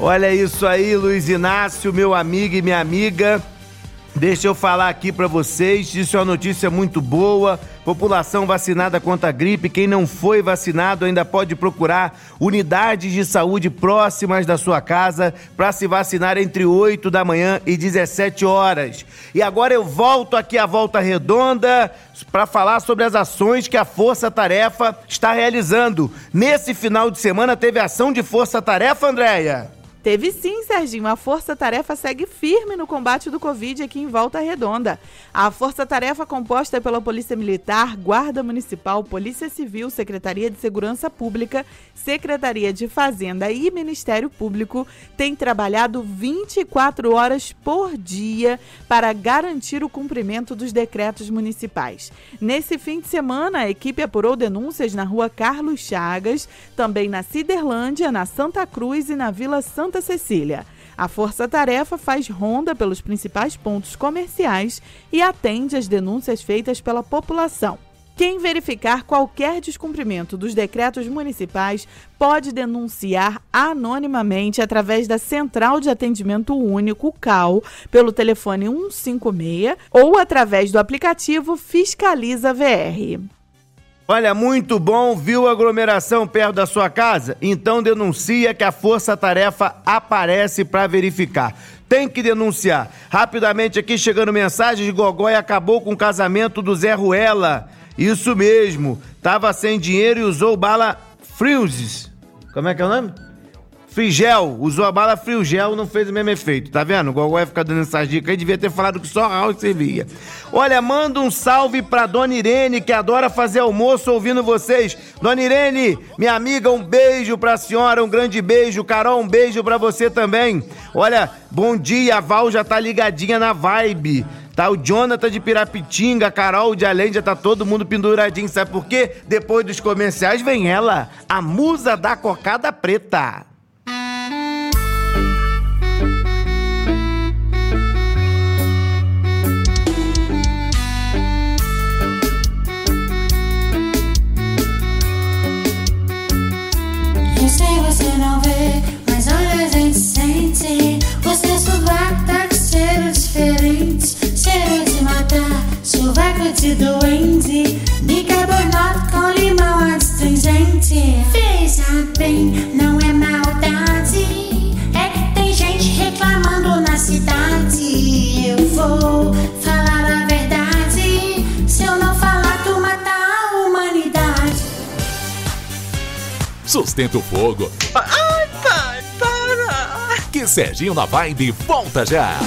Olha isso aí, Luiz Inácio, meu amigo e minha amiga. Deixa eu falar aqui para vocês, isso é uma notícia muito boa. População vacinada contra a gripe, quem não foi vacinado ainda pode procurar unidades de saúde próximas da sua casa para se vacinar entre 8 da manhã e 17 horas. E agora eu volto aqui à volta redonda para falar sobre as ações que a Força Tarefa está realizando. Nesse final de semana teve ação de Força Tarefa, Andréia? Teve sim, Serginho. A Força Tarefa segue firme no combate do Covid aqui em Volta Redonda. A Força Tarefa, composta pela Polícia Militar, Guarda Municipal, Polícia Civil, Secretaria de Segurança Pública, Secretaria de Fazenda e Ministério Público, tem trabalhado 24 horas por dia para garantir o cumprimento dos decretos municipais. Nesse fim de semana, a equipe apurou denúncias na rua Carlos Chagas, também na Ciderlândia, na Santa Cruz e na Vila Santa Cecília. A Força Tarefa faz ronda pelos principais pontos comerciais e atende às denúncias feitas pela população. Quem verificar qualquer descumprimento dos decretos municipais pode denunciar anonimamente através da Central de Atendimento Único CAL pelo telefone 156 ou através do aplicativo Fiscaliza VR. Olha, muito bom, viu aglomeração perto da sua casa? Então denuncia que a Força Tarefa aparece para verificar. Tem que denunciar. Rapidamente aqui chegando mensagem, Gogói acabou com o casamento do Zé Ruela. Isso mesmo, tava sem dinheiro e usou bala Friuses. Como é que é o nome? Frigel, usou a bala Frigel, não fez o mesmo efeito, tá vendo? O Gogó vai ficar dando essas dicas aí, devia ter falado que só Raul servia. Olha, manda um salve pra Dona Irene, que adora fazer almoço ouvindo vocês. Dona Irene, minha amiga, um beijo pra senhora, um grande beijo. Carol, um beijo pra você também. Olha, bom dia, a Val já tá ligadinha na vibe. Tá o Jonathan de Pirapitinga, a Carol de Além, já tá todo mundo penduradinho. Sabe por quê? Depois dos comerciais vem ela, a musa da cocada preta. Diferente, cheiro de matar, sovaco de doente. Bicarbonato com limão astringente. Veja bem, não é maldade. É que tem gente reclamando na cidade. Eu vou falar a verdade. Se eu não falar, tu mata a humanidade. Sustenta o fogo, Ai, pai, para! que Serginho na Vibe volta já.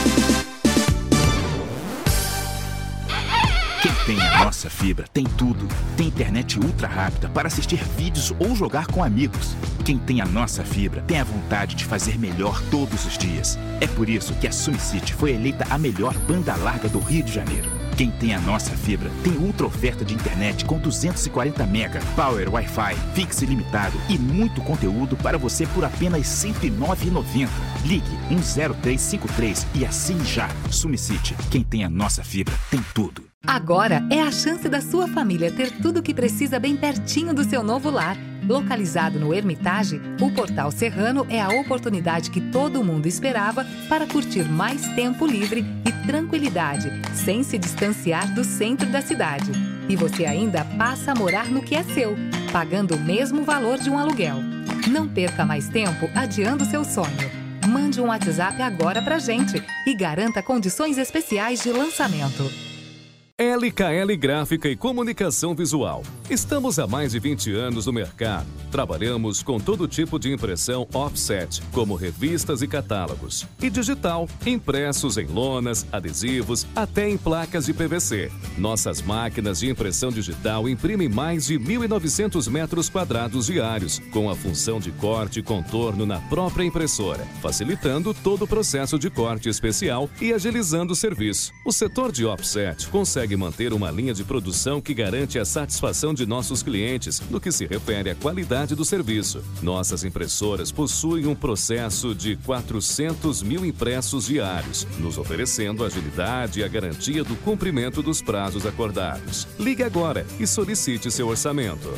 Nossa fibra tem tudo. Tem internet ultra rápida para assistir vídeos ou jogar com amigos. Quem tem a nossa fibra tem a vontade de fazer melhor todos os dias. É por isso que a SumCity foi eleita a melhor banda larga do Rio de Janeiro. Quem tem a nossa fibra tem ultra oferta de internet com 240 mega, power Wi-Fi, fixe ilimitado e muito conteúdo para você por apenas R$ 109,90. Ligue 10353 e assine já. SumCity. Quem tem a nossa fibra tem tudo. Agora é a chance da sua família ter tudo o que precisa bem pertinho do seu novo lar. Localizado no Hermitage, o Portal Serrano é a oportunidade que todo mundo esperava para curtir mais tempo livre e tranquilidade, sem se distanciar do centro da cidade. E você ainda passa a morar no que é seu, pagando o mesmo valor de um aluguel. Não perca mais tempo adiando seu sonho. Mande um WhatsApp agora pra gente e garanta condições especiais de lançamento. LKL Gráfica e Comunicação Visual. Estamos há mais de 20 anos no mercado. Trabalhamos com todo tipo de impressão offset, como revistas e catálogos, e digital, impressos em lonas, adesivos, até em placas de PVC. Nossas máquinas de impressão digital imprimem mais de 1.900 metros quadrados diários, com a função de corte e contorno na própria impressora, facilitando todo o processo de corte especial e agilizando o serviço. O setor de offset consegue consegue manter uma linha de produção que garante a satisfação de nossos clientes no que se refere à qualidade do serviço. Nossas impressoras possuem um processo de 400 mil impressos diários, nos oferecendo agilidade e a garantia do cumprimento dos prazos acordados. Ligue agora e solicite seu orçamento.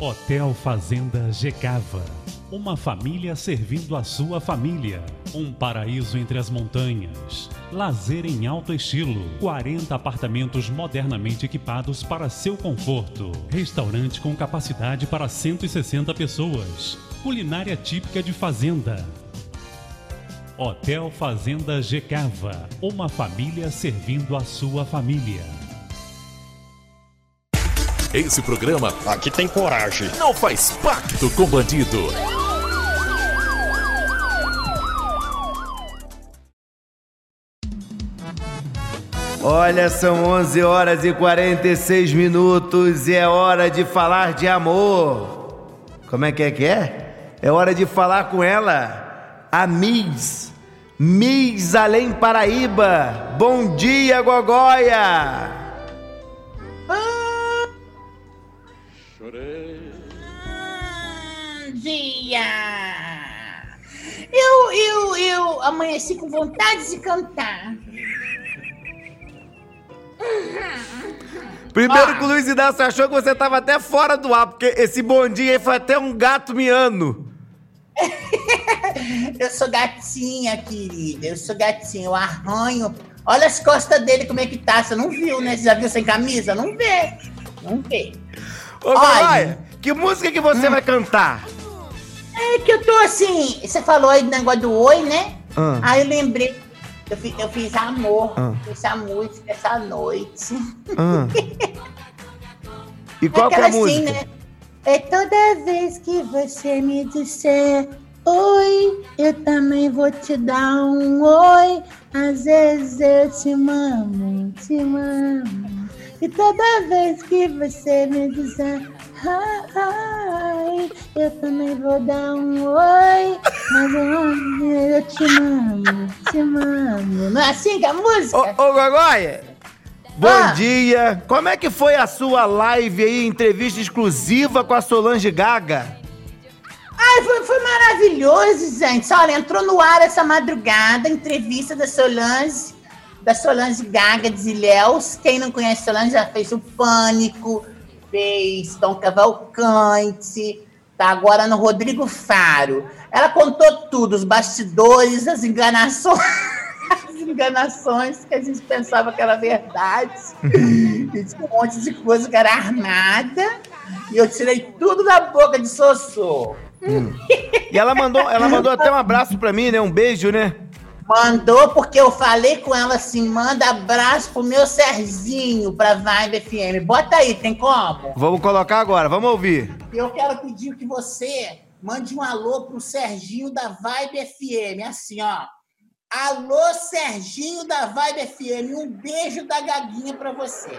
Hotel Fazenda Gecava. Uma família servindo a sua família. Um paraíso entre as montanhas. Lazer em alto estilo. 40 apartamentos modernamente equipados para seu conforto. Restaurante com capacidade para 160 pessoas. Culinária típica de fazenda. Hotel Fazenda Gecava. Uma família servindo a sua família. Esse programa Aqui tem coragem. não faz pacto com bandido. Olha, são 11 horas e 46 minutos e é hora de falar de amor. Como é que é que é? É hora de falar com ela, a Miss. Miss Além Paraíba. Bom dia, Gogóia. Dia! Eu, eu, eu amanheci com vontade de cantar. Primeiro que o Luiz Inácio achou que você tava até fora do ar, porque esse bom dia aí foi até um gato miando. <laughs> Eu sou gatinha, querida. Eu sou gatinha. Eu arranho. Olha as costas dele, como é que tá. Você não viu, né? Você já viu sem camisa? Não vê. Não vê. Ô, Gogóia, que música que você vai cantar? É que eu tô assim. Você falou aí do negócio do oi, né? Ah. Aí eu lembrei. Eu fiz, eu fiz amor. Fiz a música essa noite. Ah. <laughs> E qual que é a assim, música? né? É toda vez que você me disser oi, eu também vou te dar um oi. Às vezes eu te mamo, te mamo. E toda vez que você me disser ai, eu também vou dar um oi. Mas eu, eu te mamo, te mamo. Não é assim que é a música? Ô, ô Gogóia, bom Ah. dia. Como é que foi a sua live aí, entrevista exclusiva com a Solange Gaga? Ai, foi, foi maravilhoso, gente. Olha, entrou no ar essa madrugada, entrevista da Solange, da Solange Gaga de Ilhéus. Quem não conhece Solange já fez o Pânico, fez Tom Cavalcante, tá agora no Rodrigo Faro. Ela contou tudo, os bastidores, as enganações, <laughs> as enganações que a gente pensava que era verdade. E tinha um monte de coisa que era armada. E eu tirei tudo da boca de Sossô. E ela mandou, ela mandou até um abraço pra mim, né? Um beijo, né? Mandou porque eu falei com ela assim: manda abraço pro meu Serginho pra Vibe FM. Bota aí, tem como? Vamos colocar agora, vamos ouvir. Eu quero pedir que você mande um alô pro Serginho da Vibe FM. Assim, ó. Alô, Serginho da Vibe FM. Um beijo da Gaguinha pra você.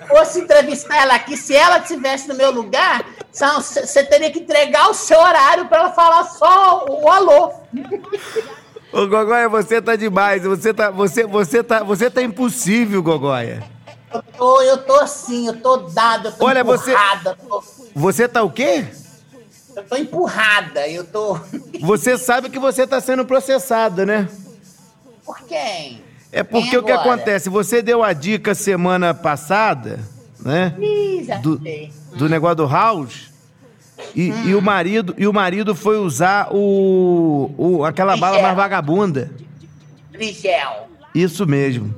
se fosse entrevistar ela aqui, se ela estivesse no meu lugar, você teria que entregar o seu horário para ela falar só o, o alô. Ô, Gogóia, você tá demais. Você tá, você, você tá, você tá impossível, Gogóia. Eu tô, eu tô assim, eu tô dada, eu tô Olha, você- empurrada. tô- Você tá o quê? eu tô empurrada, eu tô. Você sabe que você tá sendo processado, né? Por quem? É porque o que acontece? Você deu a dica semana passada, né? Do, do negócio do house. E, e o marido e o marido foi usar o, o aquela bala mais vagabunda. Brigel. Isso mesmo.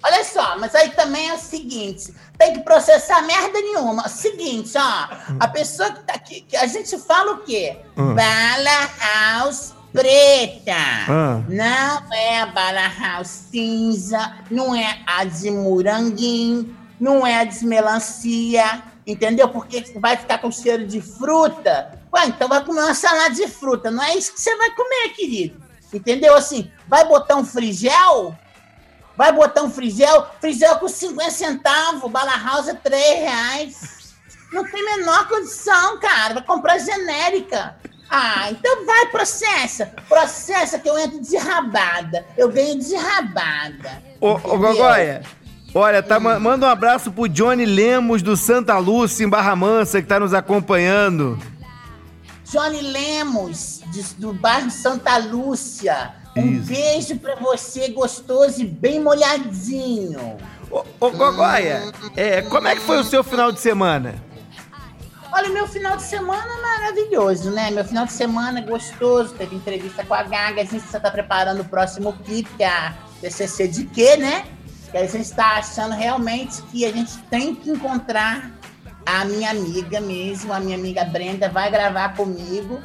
Olha só, mas aí também é o seguinte: tem que processar merda nenhuma. Seguinte, ó, a pessoa que tá aqui, a gente fala o quê? Hum. Bala House preta. Ah. Não é a bala house cinza, não é a de moranguinho, não é a de melancia, entendeu? Porque vai ficar com cheiro de fruta. Ué, então vai comer uma salada de fruta, não é isso que você vai comer, querido. Entendeu? Assim, vai botar um frigel? Vai botar um frigel? Frigel com 50 centavos, bala house é 3 reais. Não tem menor condição, cara. Vai comprar genérica. Ah, então vai, processa. Processa que eu entro desrabada. Eu ganho desrabada. Ô, ô Gogóia, olha, tá, ma- manda um abraço pro Johnny Lemos do Santa Lúcia, em Barra Mansa, que tá nos acompanhando. Johnny Lemos, de- do bairro Santa Lúcia. Um beijo pra você, gostoso e bem molhadinho. Ô, ô Gogóia, é, como é que foi o seu final de semana? Olha, meu final de semana é maravilhoso, né? Meu final de semana é gostoso. Teve entrevista com a Gaga. A gente está preparando o próximo clipe, que é a TCC de quê, né? Que a gente está achando realmente que a gente tem que encontrar a minha amiga mesmo. A minha amiga Brenda vai gravar comigo.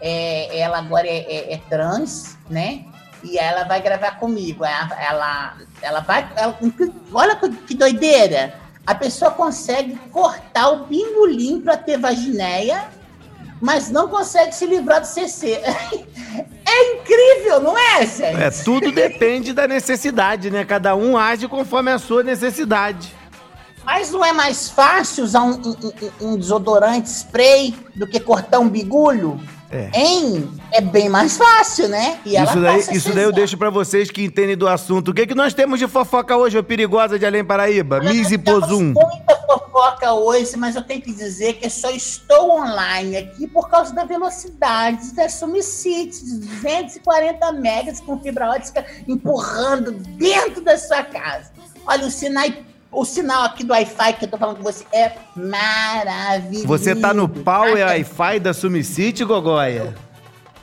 É, ela agora é, é- é trans, né? E ela vai gravar comigo. Ela, ela, ela vai. ela- olha que- que doideira! A pessoa consegue cortar o pingolim para ter vaginéia, mas não consegue se livrar do CC. <laughs> É incrível, não é, gente? É, tudo depende da necessidade, né? Cada um age conforme a sua necessidade. Mas não é mais fácil usar um, um- um- um desodorante spray do que cortar um bigulho? É. Hein? É bem mais fácil, né? E Isso daí, isso daí eu deixo pra vocês que entendem do assunto. O que, que nós temos de fofoca hoje, ô perigosa de Além Paraíba? Miss e Pozum. muita fofoca hoje, mas eu tenho que dizer que eu só estou online aqui por causa da velocidade da Sumicity, de 240 megas com fibra ótica empurrando dentro da sua casa. Olha, o sinal, o sinal aqui do Wi-Fi que eu tô falando com você é maravilhoso. Você tá no Power Wi-Fi da Sumicity, Gogóia?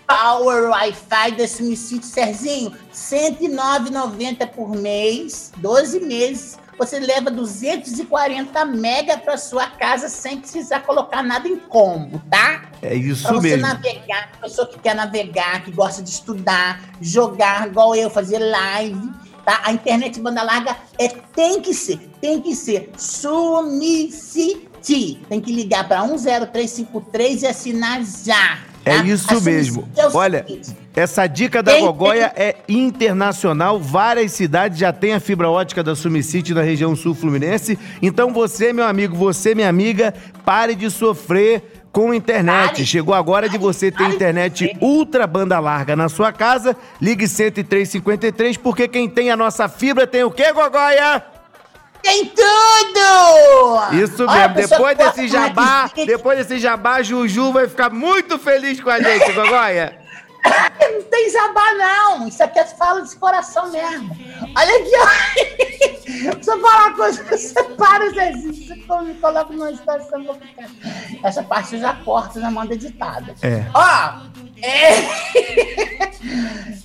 Power Wi-Fi da Sumicity, Serginho, R$ 109,90 por mês, 12 meses. Você leva 240 mega para sua casa sem precisar colocar nada em combo, tá? É isso Pra você mesmo. navegar, pessoa que quer navegar, que gosta de estudar, jogar, igual eu, fazer live, tá? A internet banda larga é, tem que ser, tem que ser Sumicity. Tem que ligar para 10353 e assinar já. É tá? isso A Sumicity mesmo. é Olha, essa dica da Tem- Gogóia é internacional. Várias cidades já têm a fibra ótica da Sumicity na região sul fluminense. Então você, meu amigo, você, minha amiga, pare de sofrer com internet. Chegou a hora de você ter internet ultra banda larga na sua casa. Ligue 10353, porque quem tem a nossa fibra tem o quê, Gogóia? Tem tudo! Isso Olha, mesmo. Depois desse jabá, depois desse jabá, Juju vai ficar muito feliz com a gente, <laughs> Gogóia. <laughs> Não tem jabá, não. Isso aqui é fala de coração mesmo. Olha aqui, ó. <laughs> Deixa eu falar uma coisa. Você para, Zezinho. Você me coloca numa situação complicada. Essa parte eu já corto na mão editada. É. Ó, é...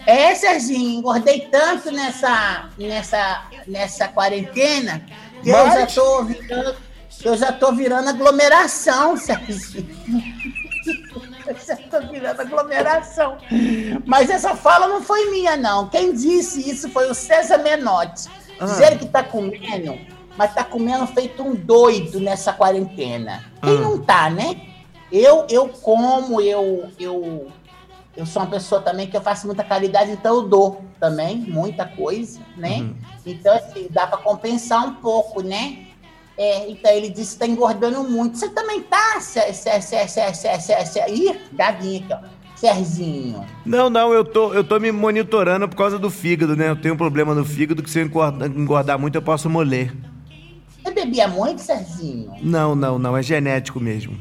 <laughs> é, Serginho, engordei tanto nessa, nessa, nessa quarentena que eu Mas- já tô virando, eu já tô virando aglomeração, Serginho. Tô virando aglomeração. Mas essa fala não foi minha, não. Quem disse isso foi o César Menotti. Ah. Dizer que tá comendo, mas tá comendo feito um doido nessa quarentena. Quem Ah. não tá, né? Eu, eu como, eu, eu, eu sou uma pessoa também que eu faço muita caridade, então eu dou também muita coisa, né? Uhum. Então, assim, dá pra compensar um pouco, né? É, então ele disse que tá engordando muito. Você também tá, Ih, gaguinha aqui, ó. Serginho. Não, não, eu tô, eu tô me monitorando por causa do fígado, né? Eu tenho um problema no fígado que se eu engordar, engordar muito eu posso moler. Você bebia muito, Serginho? Não, não, não, é genético mesmo.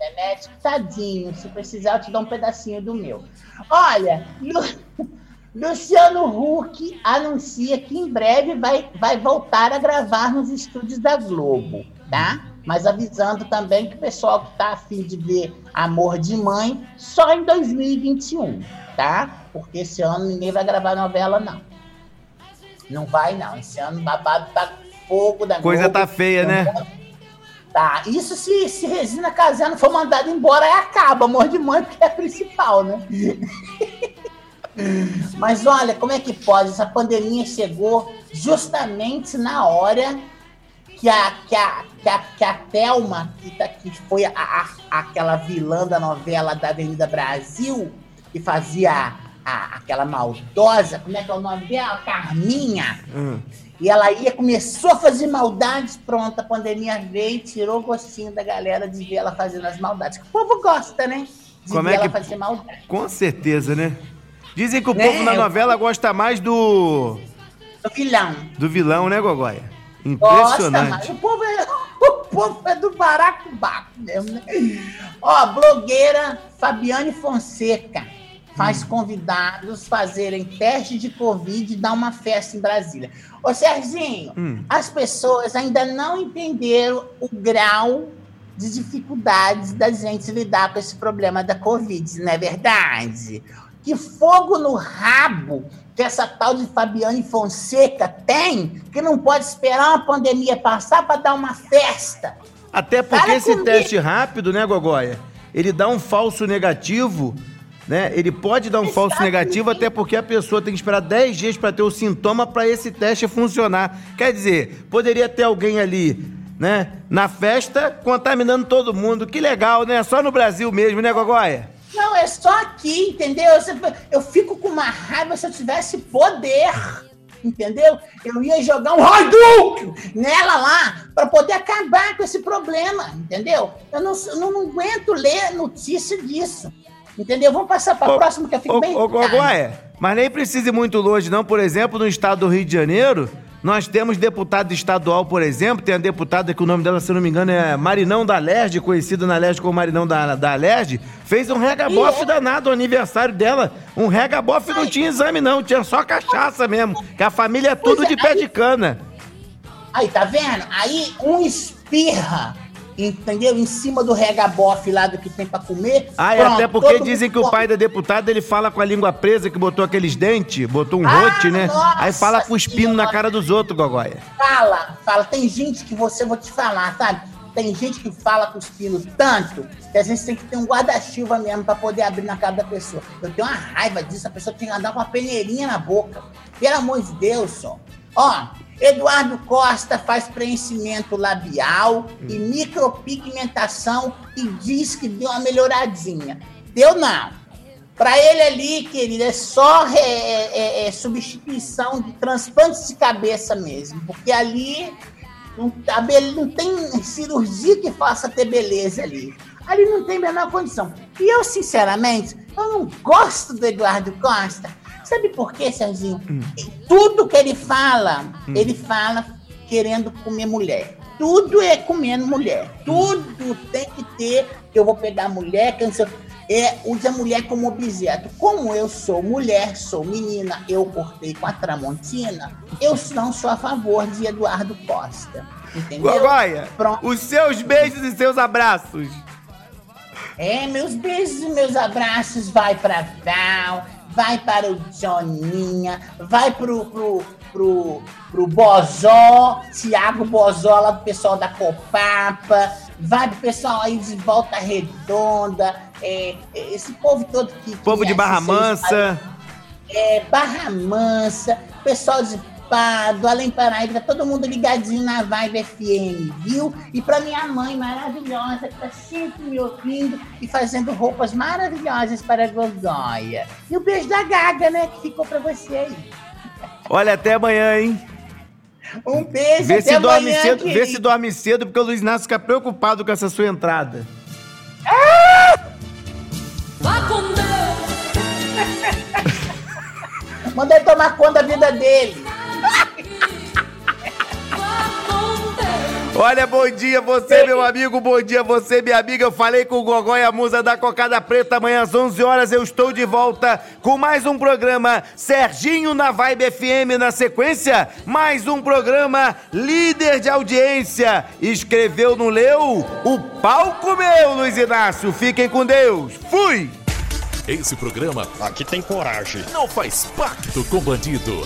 Genético, tadinho. Se precisar, eu te dou um pedacinho do meu. Olha, Lu- <laughs> Luciano Huck anuncia que em breve vai, vai voltar a gravar nos estúdios da Globo, tá? Mas avisando também que o pessoal que tá afim de ver Amor de Mãe, só em 2021, tá? Porque esse ano ninguém vai gravar novela, não. Não vai, não. Esse ano o babado tá fogo da Coisa Globo. tá feia, né? Tá, isso se, se Resina Casano for mandada embora, aí acaba, amor de mãe, porque é a principal, né? <laughs> Mas olha, como é que pode? Essa pandemia chegou justamente na hora que a, que a, que a, que a Thelma, que, tá, que foi a, a, aquela vilã da novela da Avenida Brasil, que fazia a, aquela maldosa, como é que é o nome dela? Carminha. Hum. E ela ia, começou a fazer maldades, pronto, a pandemia veio e tirou o gostinho da galera de ver ela fazendo as maldades. O povo gosta, né? De Como ver é ela que- fazer maldade. Com certeza, né? Dizem que o Né? povo na novela gosta mais do. Do vilão. Do vilão, né, Gogóia? Gosta, mas Impressionante. o povo é, <laughs> o povo é do baracubaco mesmo, né? Ó, blogueira Fabiane Fonseca faz convidados fazerem teste de Covid e dar uma festa em Brasília. Ô, Serginho, Hum. as pessoas ainda não entenderam o grau de dificuldades da gente lidar com esse problema da Covid, não é verdade? Que fogo no rabo que essa tal de Fabiane Fonseca tem, que não pode esperar uma pandemia passar para dar uma festa. Até porque Para esse comigo. teste rápido, né, Gogóia? Ele dá um falso negativo, né? Ele pode dar um falso negativo, até porque a pessoa tem que esperar 10 dias para ter o sintoma para esse teste funcionar. Quer dizer, poderia ter alguém ali, né, na festa, contaminando todo mundo. Que legal, né? Só no Brasil mesmo, né, Gogóia? Não, é só aqui, entendeu? Eu, fico com uma raiva se eu tivesse poder, entendeu? Eu ia jogar um Hadouken nela lá para poder acabar com esse problema, entendeu? Eu não, eu não aguento ler notícia disso, entendeu? Vamos passar para a Ô, próxima que eu fico Ô, bem... ô, Gogóia, mas nem precisa ir muito longe, não. Por exemplo, no estado do Rio de Janeiro, nós temos deputado estadual, por exemplo, tem a deputada que o nome dela, se não me engano, é Marinão da Lerge, conhecida na Lerge como Marinão da, da Lerge, fez um regabofe danado no aniversário dela. Um regabofe não tinha exame, não, tinha só cachaça mesmo. Que a família é tudo é, de pé de cana. Aí, tá vendo? Aí um espirra, entendeu? Em cima do regabofe lá do que tem pra comer. Ah, Pronto, até porque dizem que o pai da deputada ele fala com a língua presa, que botou aqueles dentes, botou um Ah, rote, né? Aí fala cuspindo na cara dos outros, Gogóia. Fala, fala. Tem gente que você, vou te falar, sabe? Tem gente que fala cuspindo tanto que a gente tem que ter um guarda-chuva mesmo pra poder abrir na cara da pessoa. Eu tenho uma raiva disso, a pessoa tem que andar com uma peneirinha na boca. Pelo amor de Deus, só. Ó, Eduardo Costa faz preenchimento labial e micropigmentação e diz que deu uma melhoradinha. Deu não. Pra ele ali, querido, é só é, é- é substituição de transplantes de cabeça mesmo. Porque ali não, a não tem cirurgia que faça ter beleza ali. Ali não tem a menor condição. E eu, sinceramente, eu não gosto do Eduardo Costa. Sabe por quê, Serginho? Tudo que ele fala, ele fala querendo comer mulher. Tudo é comendo mulher. Tudo tem que ter. que Eu vou pegar mulher, que eu não sei. É, usa a mulher como objeto. Como eu sou mulher, sou menina, eu cortei com a Tramontina, eu <laughs> não sou a favor de Eduardo Costa. Entendeu? Pronto. os seus beijos e seus abraços. É, meus beijos e meus abraços vai pra Val, vai para o Joninha, vai pro, pro, pro, pro Bozó, Tiago Bozó lá do pessoal da Copapa, vai pro pessoal aí de Volta Redonda, é, é, esse povo todo que... Povo que de Barra Mansa. é, Barra Mansa, pessoal de Pado, Além Paraíba, tá todo mundo ligadinho na Vibe FM, viu? E pra minha mãe maravilhosa, que tá sempre me ouvindo e fazendo roupas maravilhosas para a Gogóia. E o beijo da Gaga, né, que ficou pra você aí. Olha, até amanhã, hein? Um beijo, Vê até se dorme amanhã, cedo, vê se dorme cedo, porque o Luiz Inácio fica preocupado com essa sua entrada. Vá com Deus. Manda ele tomar conta da vida dele. Olha, bom dia você, meu amigo, bom dia você, minha amiga. Eu falei com o Gogó e a Musa da Cocada Preta. Amanhã às 11 horas eu estou de volta com mais um programa Serginho na Vibe FM. Na sequência, mais um programa líder de audiência. Escreveu, não leu? O palco meu, Luiz Inácio. Fiquem com Deus. Fui! Esse programa Aqui tem coragem. não faz pacto com bandido.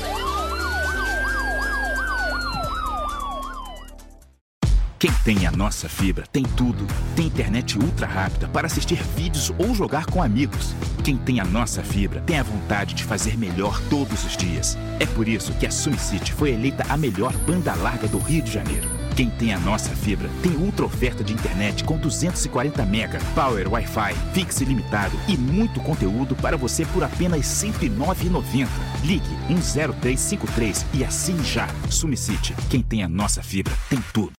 Quem tem a nossa fibra tem tudo. Tem internet ultra rápida para assistir vídeos ou jogar com amigos. Quem tem a nossa fibra tem a vontade de fazer melhor todos os dias. É por isso que a SumiCity foi eleita a melhor banda larga do Rio de Janeiro. Quem tem a nossa fibra tem ultra oferta de internet com 240 mega, power Wi-Fi, fixe ilimitado e muito conteúdo para você por apenas R$ 109,90. Ligue 10353 e assine já. SumiCity. Quem tem a nossa fibra tem tudo.